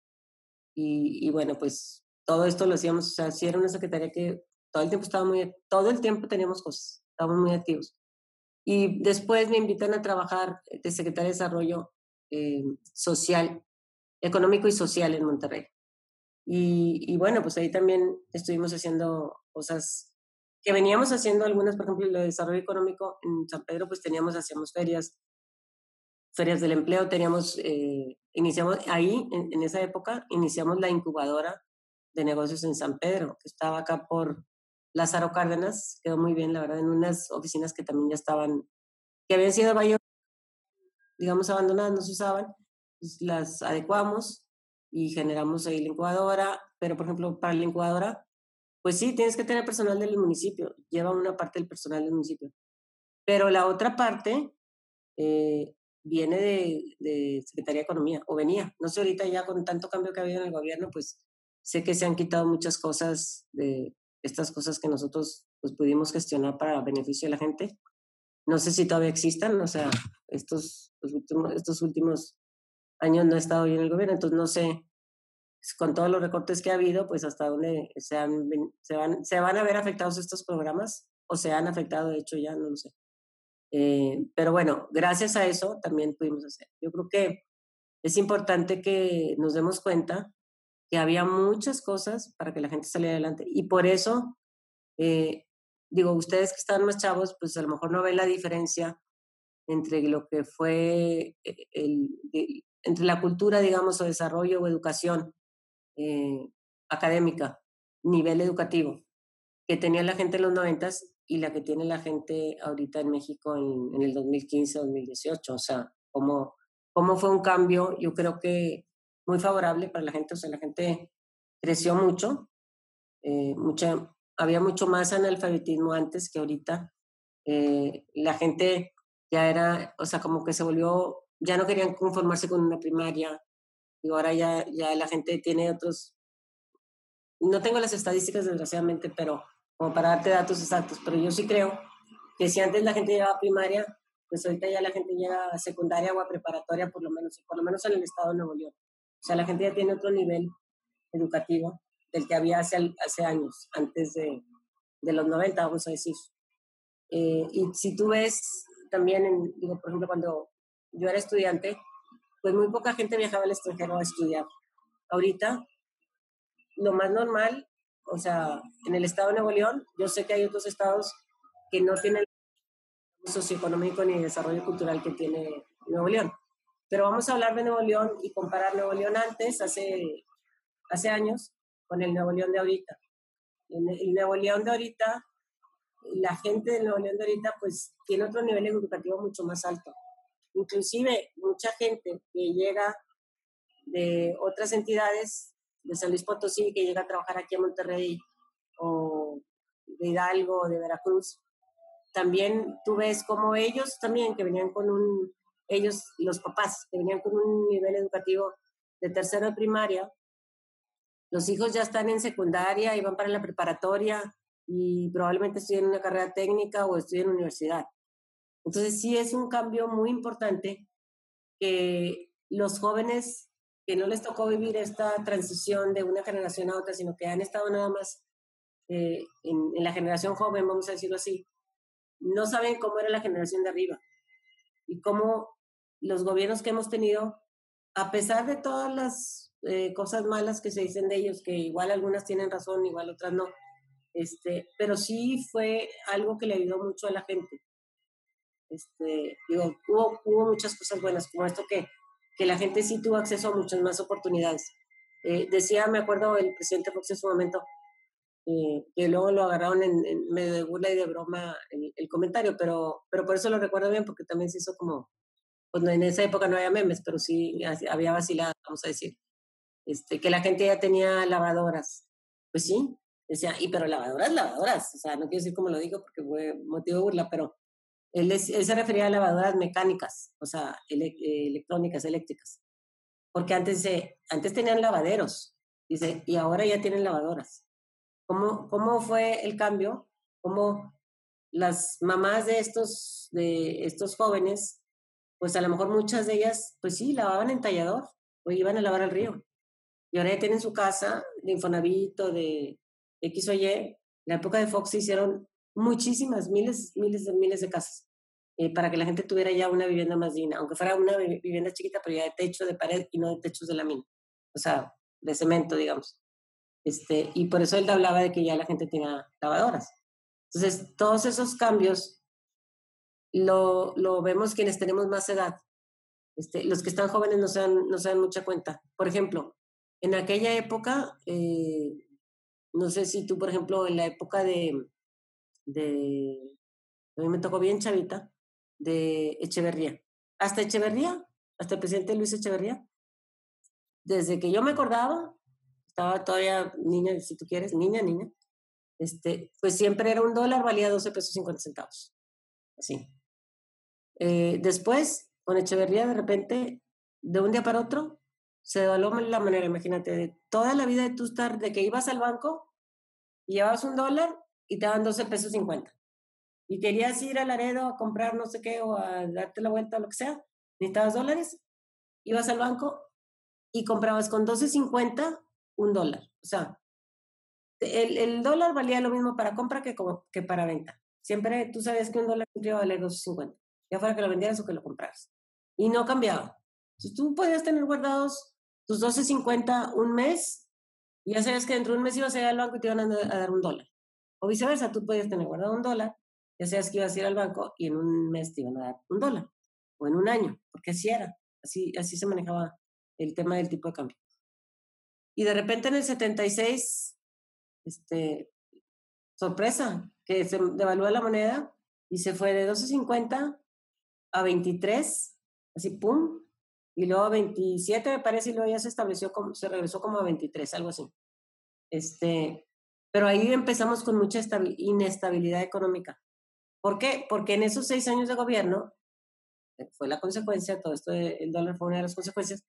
Y, y, bueno, pues todo esto lo hacíamos, o sea, sí era una secretaria que todo el tiempo estaba muy, todo el tiempo teníamos cosas, estábamos muy activos. Y después me invitan a trabajar de secretaria de Desarrollo eh, Social, Económico y Social en Monterrey. Y, y, bueno, pues ahí también estuvimos haciendo cosas que veníamos haciendo algunas, por ejemplo, lo de desarrollo económico en San Pedro, pues teníamos, hacíamos ferias, ferias del empleo, teníamos, eh, iniciamos ahí, en, en, esa época, iniciamos la incubadora de negocios en San Pedro, que estaba acá por Lázaro Cárdenas, quedó muy bien, la verdad, en unas oficinas que también ya estaban, que habían sido varios, digamos, abandonadas, no se usaban, pues las adecuamos y generamos ahí la incubadora, pero por ejemplo, para la incubadora, pues sí, tienes que tener personal del municipio, lleva una parte del personal del municipio, pero la otra parte eh, viene de, de Secretaría de Economía, o venía, no sé, ahorita ya con tanto cambio que ha habido en el gobierno, pues sé que se han quitado muchas cosas de, estas cosas que nosotros pues, pudimos gestionar para beneficio de la gente. No sé si todavía existan, o sea, estos, últimos, estos últimos años no he estado yo en el gobierno, entonces no sé, pues, con todos los recortes que ha habido, pues hasta dónde se, han, se, van, se van a ver afectados estos programas, o se han afectado, de hecho ya no lo sé. Eh, pero bueno, gracias a eso también pudimos hacer. Yo creo que es importante que nos demos cuenta que había muchas cosas para que la gente saliera adelante. Y por eso, eh, digo, ustedes que están más chavos, pues a lo mejor no ven la diferencia entre lo que fue eh, el, entre la cultura, digamos, o desarrollo o educación eh, académica, nivel educativo, que tenía la gente en los noventas y la que tiene la gente ahorita en México en, el 2015-2018. O sea, cómo, cómo fue un cambio, yo creo que muy favorable para la gente, o sea, la gente creció mucho, eh, mucha, había mucho más analfabetismo antes que ahorita, eh, la gente ya era, o sea, como que se volvió, ya no querían conformarse con una primaria, y ahora ya, ya la gente tiene otros, no tengo las estadísticas desgraciadamente, pero como para darte datos exactos, pero yo sí creo que si antes la gente llegaba a primaria, pues ahorita ya la gente llega a secundaria o a preparatoria, por lo menos, por lo menos en el estado de Nuevo León. O sea, la gente ya tiene otro nivel educativo del que había hace, hace años, antes de, de los 90, vamos a decir. Eh, y si tú ves también, en, digo, por ejemplo, cuando yo era estudiante, pues muy poca gente viajaba al extranjero a estudiar. Ahorita, lo más normal, o sea, en el estado de Nuevo León, yo sé que hay otros estados que no tienen socioeconómico ni desarrollo cultural que tiene Nuevo León. Pero vamos a hablar de Nuevo León y comparar Nuevo León antes, hace, hace años, con el Nuevo León de ahorita. En el Nuevo León de ahorita, la gente del Nuevo León de ahorita, pues tiene otro nivel educativo mucho más alto. Inclusive, mucha gente que llega de otras entidades, de San Luis Potosí, que llega a trabajar aquí en Monterrey, o de Hidalgo, de Veracruz, también tú ves como ellos también, que venían con un ellos, los papás, que venían con un nivel educativo de tercero de primaria, los hijos ya están en secundaria y van para la preparatoria y probablemente estudien una carrera técnica o estudien en universidad. Entonces sí es un cambio muy importante que los jóvenes que no les tocó vivir esta transición de una generación a otra, sino que han estado nada más eh, en, en la generación joven, vamos a decirlo así, no saben cómo era la generación de arriba y cómo los gobiernos que hemos tenido, a pesar de todas las eh, cosas malas que se dicen de ellos, que igual algunas tienen razón, igual otras no, este, pero sí fue algo que le ayudó mucho a la gente. Este, digo, hubo, hubo muchas cosas buenas, como esto que, que la gente sí tuvo acceso a muchas más oportunidades. Eh, decía, me acuerdo, el presidente Fox en su momento, eh, que luego lo agarraron en, medio de burla y de broma el, el, comentario, pero, pero por eso lo recuerdo bien, porque también se hizo como, cuando en esa época no había memes, pero sí había vacilado, vamos a decir, este, que la gente ya tenía lavadoras. Pues sí, decía, y pero lavadoras, lavadoras, o sea, no quiero decir como lo digo porque fue motivo de burla, pero él, se refería a lavadoras mecánicas, o sea, electrónicas, eléctricas. Porque antes, antes tenían lavaderos, y ahora ya tienen lavadoras. ¿Cómo, cómo fue el cambio? ¿Cómo las mamás de estos, de estos jóvenes, pues a lo mejor muchas de ellas, pues sí, lavaban en tallador o iban a lavar al río. Y ahora ya tienen su casa de Infonavit de X o Y. En la época de Fox se hicieron muchísimas, miles, miles de miles de casas eh, para que la gente tuviera ya una vivienda más digna, aunque fuera una vivienda chiquita, pero ya de techo de pared y no de techos de lámina, o sea, de cemento, digamos. Este, y por eso él hablaba de que ya la gente tenía lavadoras. Entonces, todos esos cambios lo, lo vemos quienes tenemos más edad. Este, los que están jóvenes no se, dan, no se dan mucha cuenta. Por ejemplo, en aquella época, eh, no sé si tú, por ejemplo, en la época de, de, a mí me tocó bien chavita, de Echeverría. Hasta Echeverría, hasta el presidente Luis Echeverría, desde que yo me acordaba, estaba todavía niña, si tú quieres, niña, niña, este, pues siempre era un dólar, valía 12 pesos 50 centavos. Así. Eh, después, con Echeverría, de repente, de un día para otro, se devaluó la manera, imagínate, de toda la vida de tú estar, de que ibas al banco y llevabas un dólar y te daban 12 pesos 50. Y querías ir a Laredo a comprar no sé qué o a darte la vuelta o lo que sea, necesitabas dólares, ibas al banco y comprabas con 12.50 un dólar. O sea, el, el, dólar valía lo mismo para compra que, como, que para venta. Siempre tú sabías que un dólar iba a valer 12.50, ya fuera que lo vendieras o que lo compraras. Y no cambiaba. Entonces tú podías tener guardados tus 12.50 un mes, y ya sabes que dentro de un mes ibas a ir al banco y te iban a, dar un dólar. O viceversa, tú podías tener guardado un dólar, ya sabes que ibas a ir al banco y en un mes te iban a dar un dólar, o en un año, porque así era, así, así se manejaba el tema del tipo de cambio. Y de repente en el 76, este, sorpresa, que se devalúa la moneda y se fue de 12.50 a 23, así pum, y luego a 27 me parece y luego ya se estableció, como, se regresó como a 23, algo así. Este, pero ahí empezamos con mucha inestabilidad económica. ¿Por qué? Porque en esos seis años de gobierno, eh, fue la consecuencia, todo esto del dólar fue una de las consecuencias,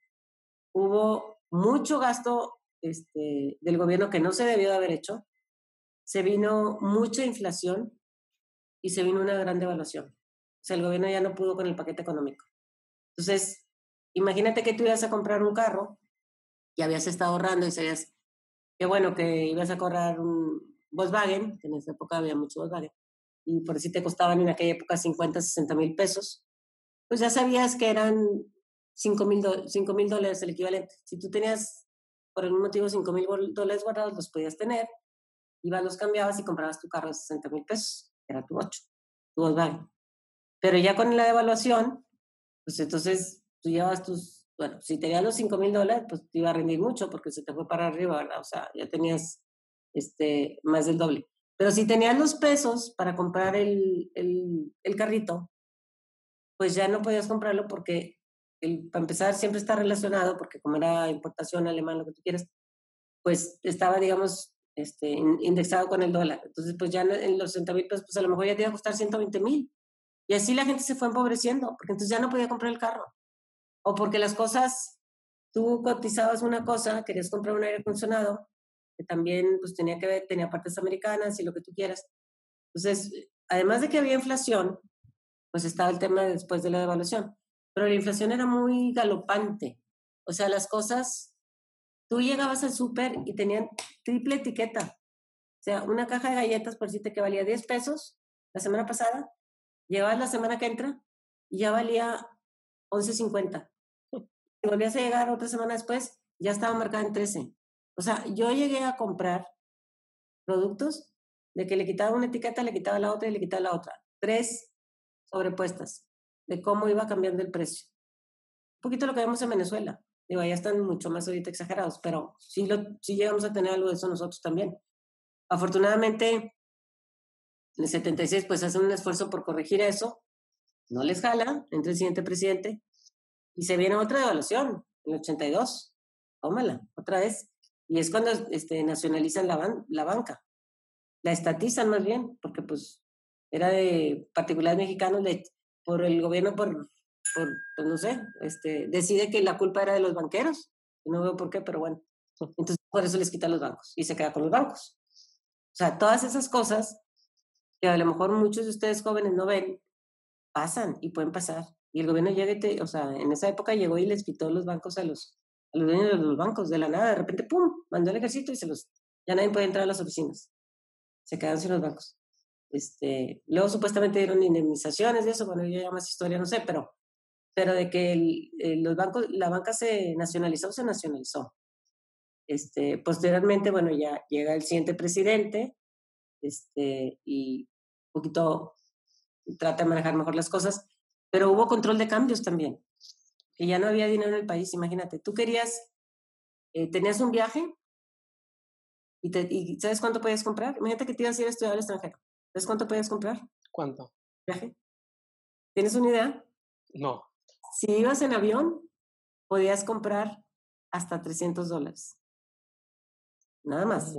hubo mucho gasto este, del gobierno que no se debió de haber hecho, se vino mucha inflación y se vino una gran devaluación. O sea, el gobierno ya no pudo con el paquete económico. Entonces, Imagínate que tú ibas a comprar un carro y habías estado ahorrando y sabías que bueno, que ibas a comprar un Volkswagen, que en esa época había mucho Volkswagen, y por si te costaban en aquella época 50, 60 mil pesos, pues ya sabías que eran 5 mil dólares el equivalente. Si tú tenías por algún motivo 5 mil dólares guardados, los podías tener, ibas, los cambiabas y comprabas tu carro de 60 mil pesos, que era tu 8, tu Volkswagen. Pero ya con la devaluación, pues entonces tú llevas tus, bueno, si tenías los 5 mil dólares, pues te iba a rendir mucho porque se te fue para arriba, ¿verdad? O sea, ya tenías este, más del doble. Pero si tenías los pesos para comprar el, el, el carrito, pues ya no podías comprarlo porque, el, para empezar, siempre está relacionado, porque como era importación alemán, lo que tú quieras, pues estaba, digamos, este, indexado con el dólar. Entonces, pues ya en los 60 mil pesos, pues a lo mejor ya te iba a costar 120 mil. Y así la gente se fue empobreciendo, porque entonces ya no podía comprar el carro o porque las cosas, tú cotizabas una cosa, querías comprar un aire acondicionado, que también pues tenía que ver, tenía partes americanas y lo que tú quieras. Entonces, además de que había inflación, pues estaba el tema después de la devaluación, pero la inflación era muy galopante. O sea, las cosas, tú llegabas al súper y tenían triple etiqueta. O sea, una caja de galletas, por decirte que valía 10 pesos la semana pasada, llevabas la semana que entra y ya valía 11.50 volvías a llegar otra semana después, ya estaba marcada en 13. O sea, yo llegué a comprar productos de que le quitaba una etiqueta, le quitaba la otra y le quitaba la otra. Tres, sobrepuestas de cómo iba cambiando el precio. Un poquito lo que vemos en Venezuela. Digo, ya están mucho más ahorita exagerados, pero sí, lo, sí llegamos a tener algo de eso nosotros también. Afortunadamente, en el 76 pues hacen un esfuerzo por corregir eso, no les jala, entra el siguiente presidente y se viene otra devaluación, en el 82, tómala, otra vez. Y es cuando este, nacionalizan la, la banca, la estatizan más bien, porque pues era de particulares mexicanos, de, por el gobierno, por, por pues no sé, este, decide que la culpa era de los banqueros. No veo por qué, pero bueno. Entonces, por eso les quita los bancos y se queda con los bancos. O sea, todas esas cosas que a lo mejor muchos de ustedes jóvenes no ven, pasan y pueden pasar. Y el gobierno llega y te, o sea, en esa época llegó y les quitó los bancos a los, a los dueños de los bancos de la nada. De repente, ¡pum!, mandó el ejército y se los, ya nadie puede entrar a las oficinas. Se quedan sin los bancos. Este, luego supuestamente dieron indemnizaciones de eso, bueno, yo ya más historia no sé, pero, pero de que el, los bancos, la banca se nacionalizó, se nacionalizó. Este, posteriormente, bueno, ya llega el siguiente presidente este, y un poquito trata de manejar mejor las cosas, pero hubo control de cambios también, que ya no había dinero en el país, imagínate, tú querías, eh, tenías un viaje y, te, y ¿sabes cuánto podías comprar? Imagínate que te ibas a ir a estudiar al extranjero. ¿Sabes cuánto podías comprar? ¿Cuánto? Viaje. ¿Tienes una idea? No. Si ibas en avión, podías comprar hasta 300 dólares. Nada más.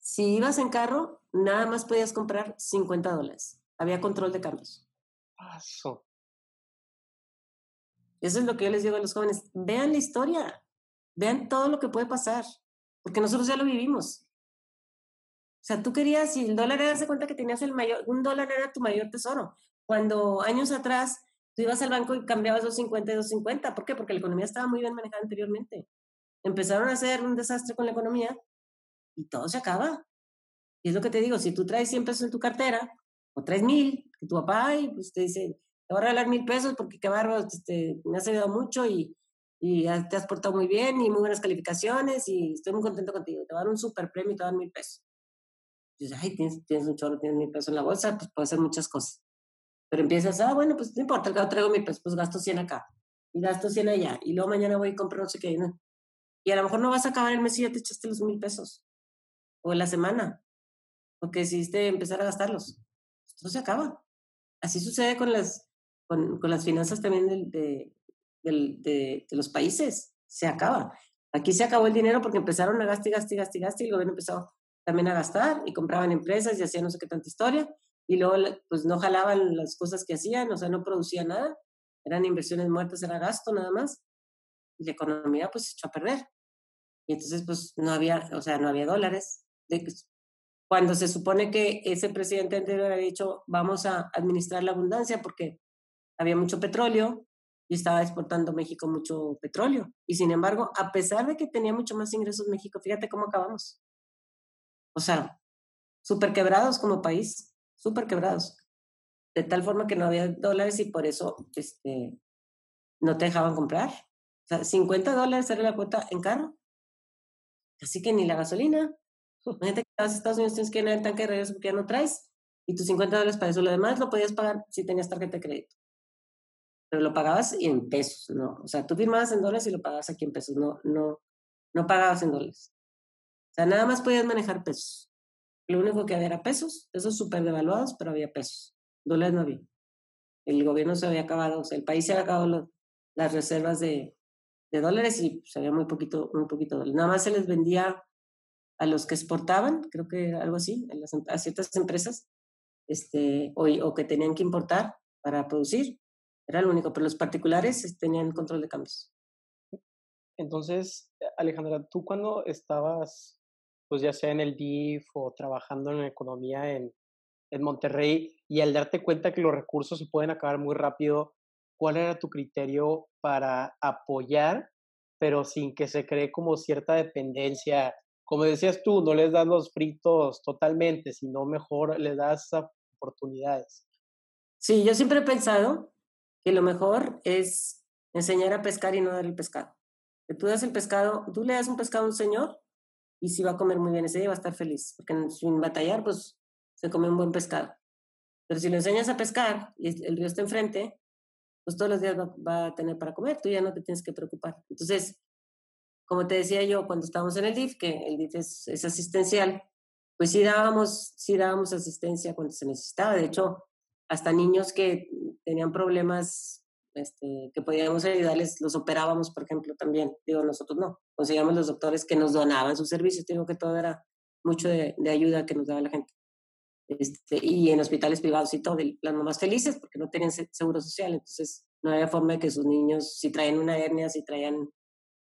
Si ibas en carro, nada más podías comprar 50 dólares. Había control de cambios. Paso. Eso es lo que yo les digo a los jóvenes. Vean la historia. Vean todo lo que puede pasar. Porque nosotros ya lo vivimos. O sea, tú querías, si el dólar era, de cuenta que tenías el mayor, un dólar era tu mayor tesoro. Cuando años atrás tú ibas al banco y cambiabas 2.50 y 2.50. ¿Por qué? Porque la economía estaba muy bien manejada anteriormente. Empezaron a hacer un desastre con la economía y todo se acaba. Y es lo que te digo, si tú traes 100 pesos en tu cartera o traes mil, que tu papá y pues te dice, te voy a regalar mil pesos porque qué barro, este, me has ayudado mucho y, y te has portado muy bien y muy buenas calificaciones y estoy muy contento contigo. Te van un super premio y te van mil pesos dices, ay, tienes, un chorro, tienes mil pesos en la bolsa, pues puedo hacer muchas cosas. Pero empiezas, ah, bueno, pues no importa, traigo mil pesos, pues gasto 100 acá y gasto 100 allá y luego mañana voy a comprar no sé qué. Y a lo mejor no vas a acabar el mes y ya te echaste los mil pesos o la semana porque decidiste empezar a gastarlos. Esto se acaba. Así sucede con las, con, con las finanzas también de, de, de, los países. Se acaba. Aquí se acabó el dinero porque empezaron a gastar y gastar y gastar y gastar y el gobierno empezó también a gastar y compraban empresas y hacían no sé qué tanta historia y luego pues no jalaban las cosas que hacían, o sea, no producía nada, eran inversiones muertas, era gasto nada más y la economía pues se echó a perder. Y entonces pues no había, o sea, no había dólares. Cuando se supone que ese presidente anterior había dicho vamos a administrar la abundancia porque había mucho petróleo y estaba exportando México mucho petróleo. Y sin embargo, a pesar de que tenía mucho más ingresos México, fíjate cómo acabamos. O sea, súper quebrados como país, súper quebrados. De tal forma que no había dólares y por eso este, no te dejaban comprar. O sea, 50 dólares era la cuota en carro. Así que ni la gasolina. Imagínate que vas a Estados Unidos tienes que llenar el tanque de regreso porque ya no traes. Y tus 50 dólares para eso. Lo demás lo podías pagar si tenías tarjeta de crédito. Pero lo pagabas en pesos, ¿no? O sea, tú firmabas en dólares y lo pagabas aquí en pesos. No, no, no pagabas en dólares. O sea, nada más podías manejar pesos. Lo único que había era pesos, pesos súper devaluados, pero había pesos. Dólares no había. El gobierno se había acabado, o sea, el país se había acabado las reservas de, de, dólares y pues, había muy poquito, muy poquito dólares. Nada más se les vendía a los que exportaban, creo que era algo así, a, las, a ciertas empresas, este, o, o, que tenían que importar para producir. Era lo único, pero los particulares tenían control de cambios. Entonces, Alejandra, tú cuando estabas pues ya sea en el DIF o trabajando en la economía en, en Monterrey, y al darte cuenta que los recursos se pueden acabar muy rápido, ¿cuál era tu criterio para apoyar, pero sin que se cree como cierta dependencia? Como decías tú, no les das los fritos totalmente, sino mejor les das oportunidades. Sí, yo siempre he pensado que lo mejor es enseñar a pescar y no dar el pescado. Que tú das el pescado, tú le das un pescado a un señor y si va a comer muy bien ese día va a estar feliz, porque sin batallar, pues se come un buen pescado. Pero si lo enseñas a pescar y el río está enfrente, pues todos los días va, a tener para comer, tú ya no te tienes que preocupar. Entonces, como te decía yo, cuando estábamos en el DIF, que el DIF es, es asistencial, pues sí dábamos, sí dábamos asistencia cuando se necesitaba. De hecho, hasta niños que tenían problemas este, que podíamos ayudarles, los operábamos, por ejemplo, también. Digo, nosotros no. Conseguíamos los doctores que nos donaban sus servicios. Digo que todo era mucho de, de ayuda que nos daba la gente. Este, y en hospitales privados y todo, las mamás felices porque no tenían seguro social, entonces no había forma de que sus niños, si traían una hernia, si traían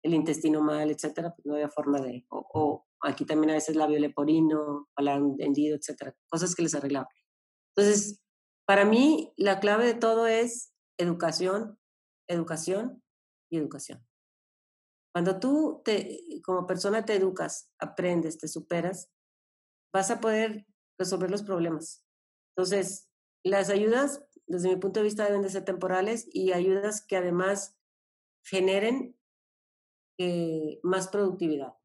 el intestino mal, etcétera, pues no había forma de, o, aquí también a veces labio leporino, paladar hendido, etcétera, cosas que les arreglaban. Entonces, para mí, la clave de todo es educación, educación y educación. Cuando tú te, como persona te educas, aprendes, te superas, vas a poder resolver los problemas. Entonces, las ayudas, desde mi punto de vista, deben de ser temporales y ayudas que además generen eh, más productividad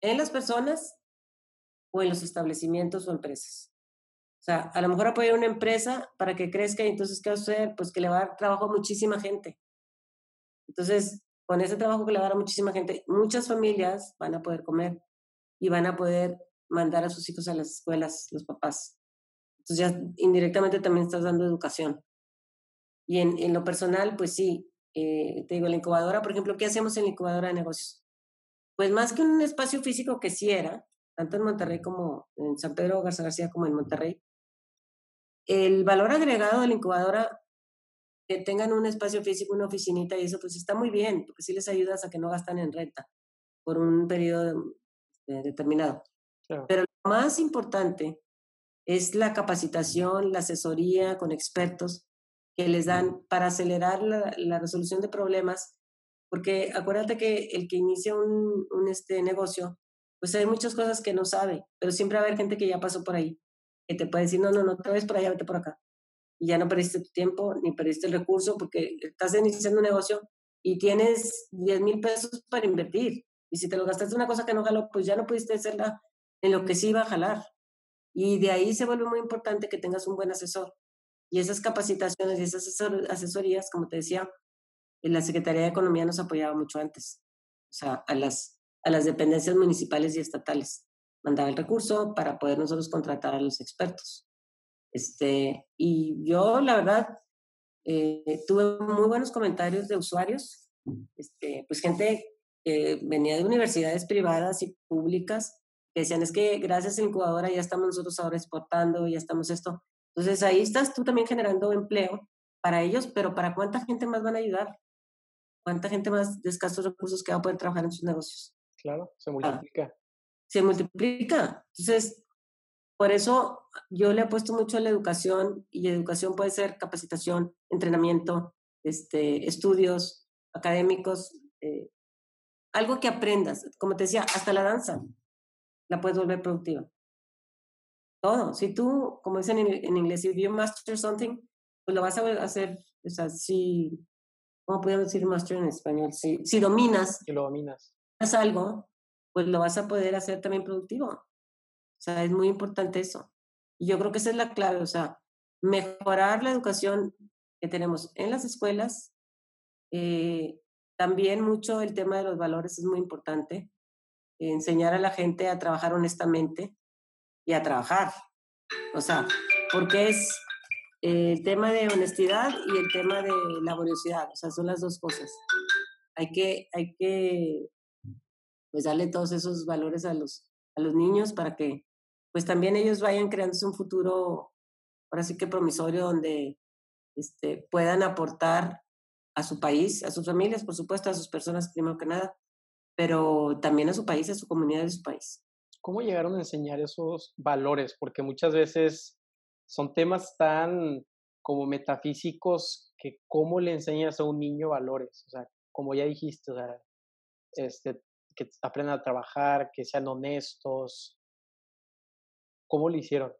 en las personas o en los establecimientos o empresas. O sea, a lo mejor apoyar una empresa para que crezca y entonces, ¿qué va a hacer? Pues que le va a dar trabajo a muchísima gente. Entonces, con ese trabajo que le va a dar a muchísima gente, muchas familias van a poder comer y van a poder mandar a sus hijos a las escuelas, los papás. Entonces ya indirectamente también estás dando educación. Y en, en lo personal, pues sí, eh, te digo, la incubadora, por ejemplo, ¿qué hacemos en la incubadora de negocios? Pues más que un espacio físico que sí era, tanto en Monterrey como en San Pedro Garza García como en Monterrey, el valor agregado de la incubadora, que tengan un espacio físico, una oficinita y eso, pues está muy bien, porque sí les ayudas a que no gastan en renta por un periodo eh, determinado. Pero lo más importante es la capacitación, la asesoría con expertos que les dan para acelerar la, resolución de problemas, porque acuérdate que el que inicia un, un, este negocio, pues hay muchas cosas que no sabe, pero siempre va a haber gente que ya pasó por ahí, que te puede decir, no, no, no te vayas por allá, vete por acá. Y ya no perdiste tu tiempo ni perdiste el recurso porque estás iniciando un negocio y tienes 10 mil pesos para invertir. Y si te lo gastaste en una cosa que no jaló, pues ya no pudiste hacerla en lo que sí iba a jalar. Y de ahí se vuelve muy importante que tengas un buen asesor. Y esas capacitaciones y esas asesorías, como te decía, en la Secretaría de Economía nos apoyaba mucho antes. O sea, a las, a las dependencias municipales y estatales. Mandaba el recurso para poder nosotros contratar a los expertos. Este, y yo, la verdad, eh, tuve muy buenos comentarios de usuarios, este, pues gente que venía de universidades privadas y públicas que decían, es que gracias a la incubadora ya estamos nosotros ahora exportando, ya estamos esto. Entonces ahí estás tú también generando empleo para ellos, pero ¿para cuánta gente más van a ayudar? ¿Cuánta gente más de escasos recursos que va a poder trabajar en sus negocios? Claro, se multiplica. Se multiplica. Entonces, por eso yo le apuesto mucho a la educación y educación puede ser capacitación, entrenamiento, este, estudios académicos, eh, algo que aprendas. Como te decía, hasta la danza la puedes volver productiva. Todo. Si tú, como dicen en, inglés, si you master something, pues lo vas a hacer, o sea, si, ¿cómo podemos decir master en español? Si, si dominas. Si lo dominas. algo, pues lo vas a poder hacer también productivo. O sea, es muy importante eso. Y yo creo que esa es la clave, o sea, mejorar la educación que tenemos en las escuelas. Eh, también mucho el tema de los valores es muy importante enseñar a la gente a trabajar honestamente y a trabajar. O sea, porque es el tema de honestidad y el tema de laboriosidad, o sea, son las dos cosas. Hay que, hay que pues darle todos esos valores a los, a los niños para que pues también ellos vayan creándose un futuro, ahora sí que promisorio, donde este, puedan aportar a su país, a sus familias, por supuesto, a sus personas primero que nada, pero también a su país, a su comunidad de su país. ¿Cómo llegaron a enseñar esos valores? Porque muchas veces son temas tan como metafísicos que cómo le enseñas a un niño valores, o sea, como ya dijiste, o sea, este, que aprendan a trabajar, que sean honestos. ¿Cómo lo hicieron?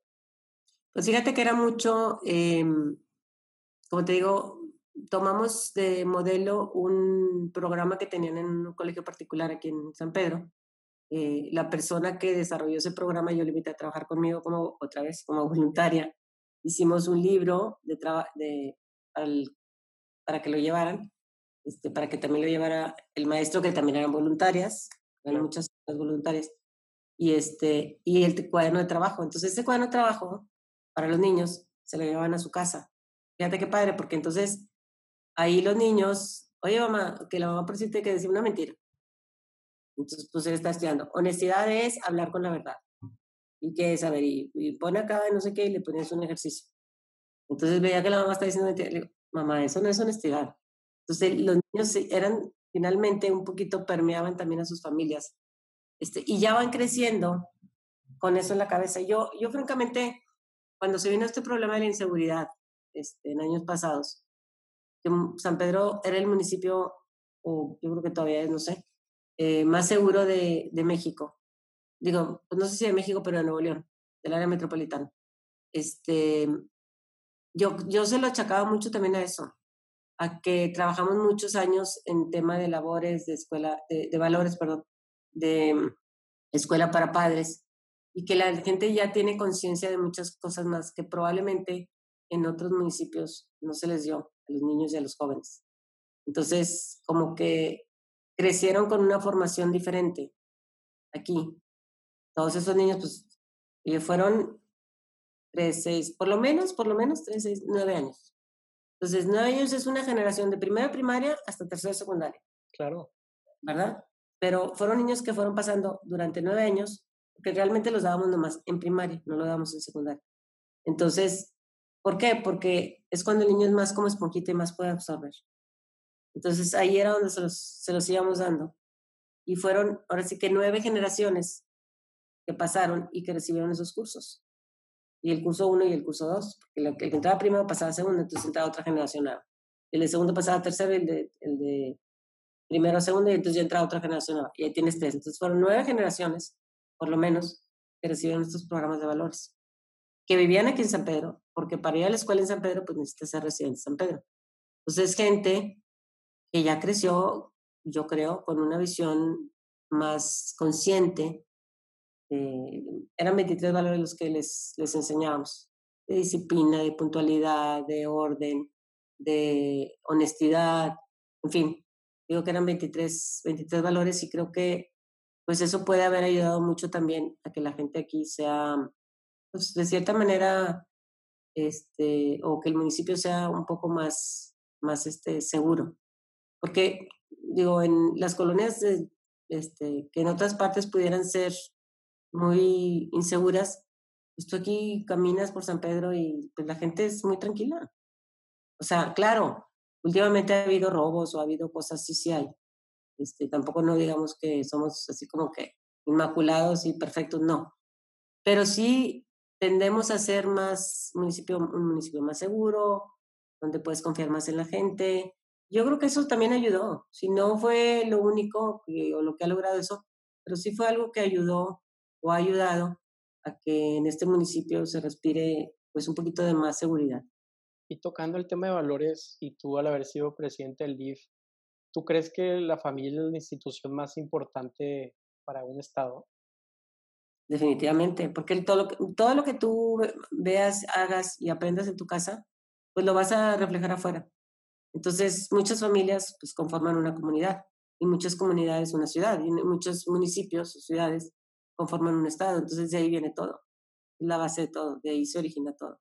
Pues fíjate que era mucho, em, como te digo, tomamos de modelo un programa que tenían en un colegio particular aquí en San Pedro. Eh, la persona que desarrolló ese programa yo le invité a trabajar conmigo como otra vez como voluntaria hicimos un libro de, de para que lo llevaran, este, para que también lo llevara el maestro, que también eran voluntarias, eran muchas voluntarias, y, este, y el cuaderno de trabajo. Entonces, ese cuaderno de trabajo para los niños se lo llevaban a su casa. Fíjate qué padre, porque entonces ahí los niños, oye mamá, que la mamá por que decir una mentira. Entonces, pues él está estudiando. Honestidad es hablar con la verdad. ¿Y qué es? A ver, y, pone acá no sé qué y le pones un ejercicio. Entonces veía que la mamá está diciendo mentira. Le digo, mamá, eso no es honestidad. Entonces los niños eran, finalmente, un poquito permeaban también a sus familias. Este, y ya van creciendo con eso en la cabeza. Yo, yo francamente, cuando se vino este problema de la inseguridad este, en años pasados, San Pedro era el municipio, o yo creo que todavía es, no sé, eh, más seguro de, de México. Digo, pues no sé si de México, pero de Nuevo León, del área metropolitana. Este, yo, yo se lo achacaba mucho también a eso, a que trabajamos muchos años en tema de labores, de escuela, de, de valores, perdón, de mm, escuela para padres, y que la gente ya tiene conciencia de muchas cosas más que probablemente en otros municipios no se les dio a los niños y a los jóvenes. Entonces, como que crecieron con una formación diferente aquí. Todos esos niños, pues, y fueron tres, seis, por lo menos, por lo menos tres, seis, nueve años. Entonces, nueve años es una generación de primera primaria hasta tercera secundaria. Claro. ¿Verdad? Pero fueron niños que fueron pasando durante nueve años, que realmente los dábamos nomás en primaria, no lo dábamos en secundaria. Entonces, ¿por qué? Porque es cuando el niño es más como esponjita y más puede absorber. Entonces ahí era donde se los, se los íbamos dando. Y fueron, ahora sí que nueve generaciones que pasaron y que recibieron esos cursos. Y el curso uno y el curso dos. Porque el que entraba primero pasaba a segundo, entonces entraba otra generación nueva. El de segundo pasaba a tercero el de, el de primero a segundo, y entonces ya entraba otra generación nueva. Y ahí tienes tres. Entonces fueron nueve generaciones, por lo menos, que recibieron estos programas de valores. Que vivían aquí en San Pedro, porque para ir a la escuela en San Pedro, pues necesitas ser residente en San Pedro. Entonces, gente que ya creció, yo creo, con una visión más consciente. Eran 23 valores los que les, les enseñábamos, de disciplina, de puntualidad, de orden, de honestidad, en fin, digo que eran 23, 23 valores y creo que pues eso puede haber ayudado mucho también a que la gente aquí sea, pues de cierta manera, este, o que el municipio sea un poco más, más este, seguro. Porque, digo, en las colonias este, que en otras partes pudieran ser muy inseguras, pues tú aquí caminas por San Pedro y pues la gente es muy tranquila. O sea, claro, últimamente ha habido robos o ha habido cosas, sí, sí hay. Este, tampoco no digamos que somos así como que inmaculados y perfectos, no. Pero sí tendemos a ser más municipio, un municipio más seguro, donde puedes confiar más en la gente, yo creo que eso también ayudó. Si no fue lo único o lo que ha logrado eso, pero sí fue algo que ayudó o ha ayudado a que en este municipio se respire pues un poquito de más seguridad. Y tocando el tema de valores, y tú al haber sido presidente del DIF, ¿tú crees que la familia es la institución más importante para un Estado? Definitivamente, porque todo lo, que, todo lo que tú veas, hagas y aprendas en tu casa, pues lo vas a reflejar afuera. Entonces, muchas familias pues, conforman una comunidad y muchas comunidades una ciudad y muchos municipios o ciudades conforman un estado. Entonces, de ahí viene todo. Es la base de todo, de ahí se origina todo.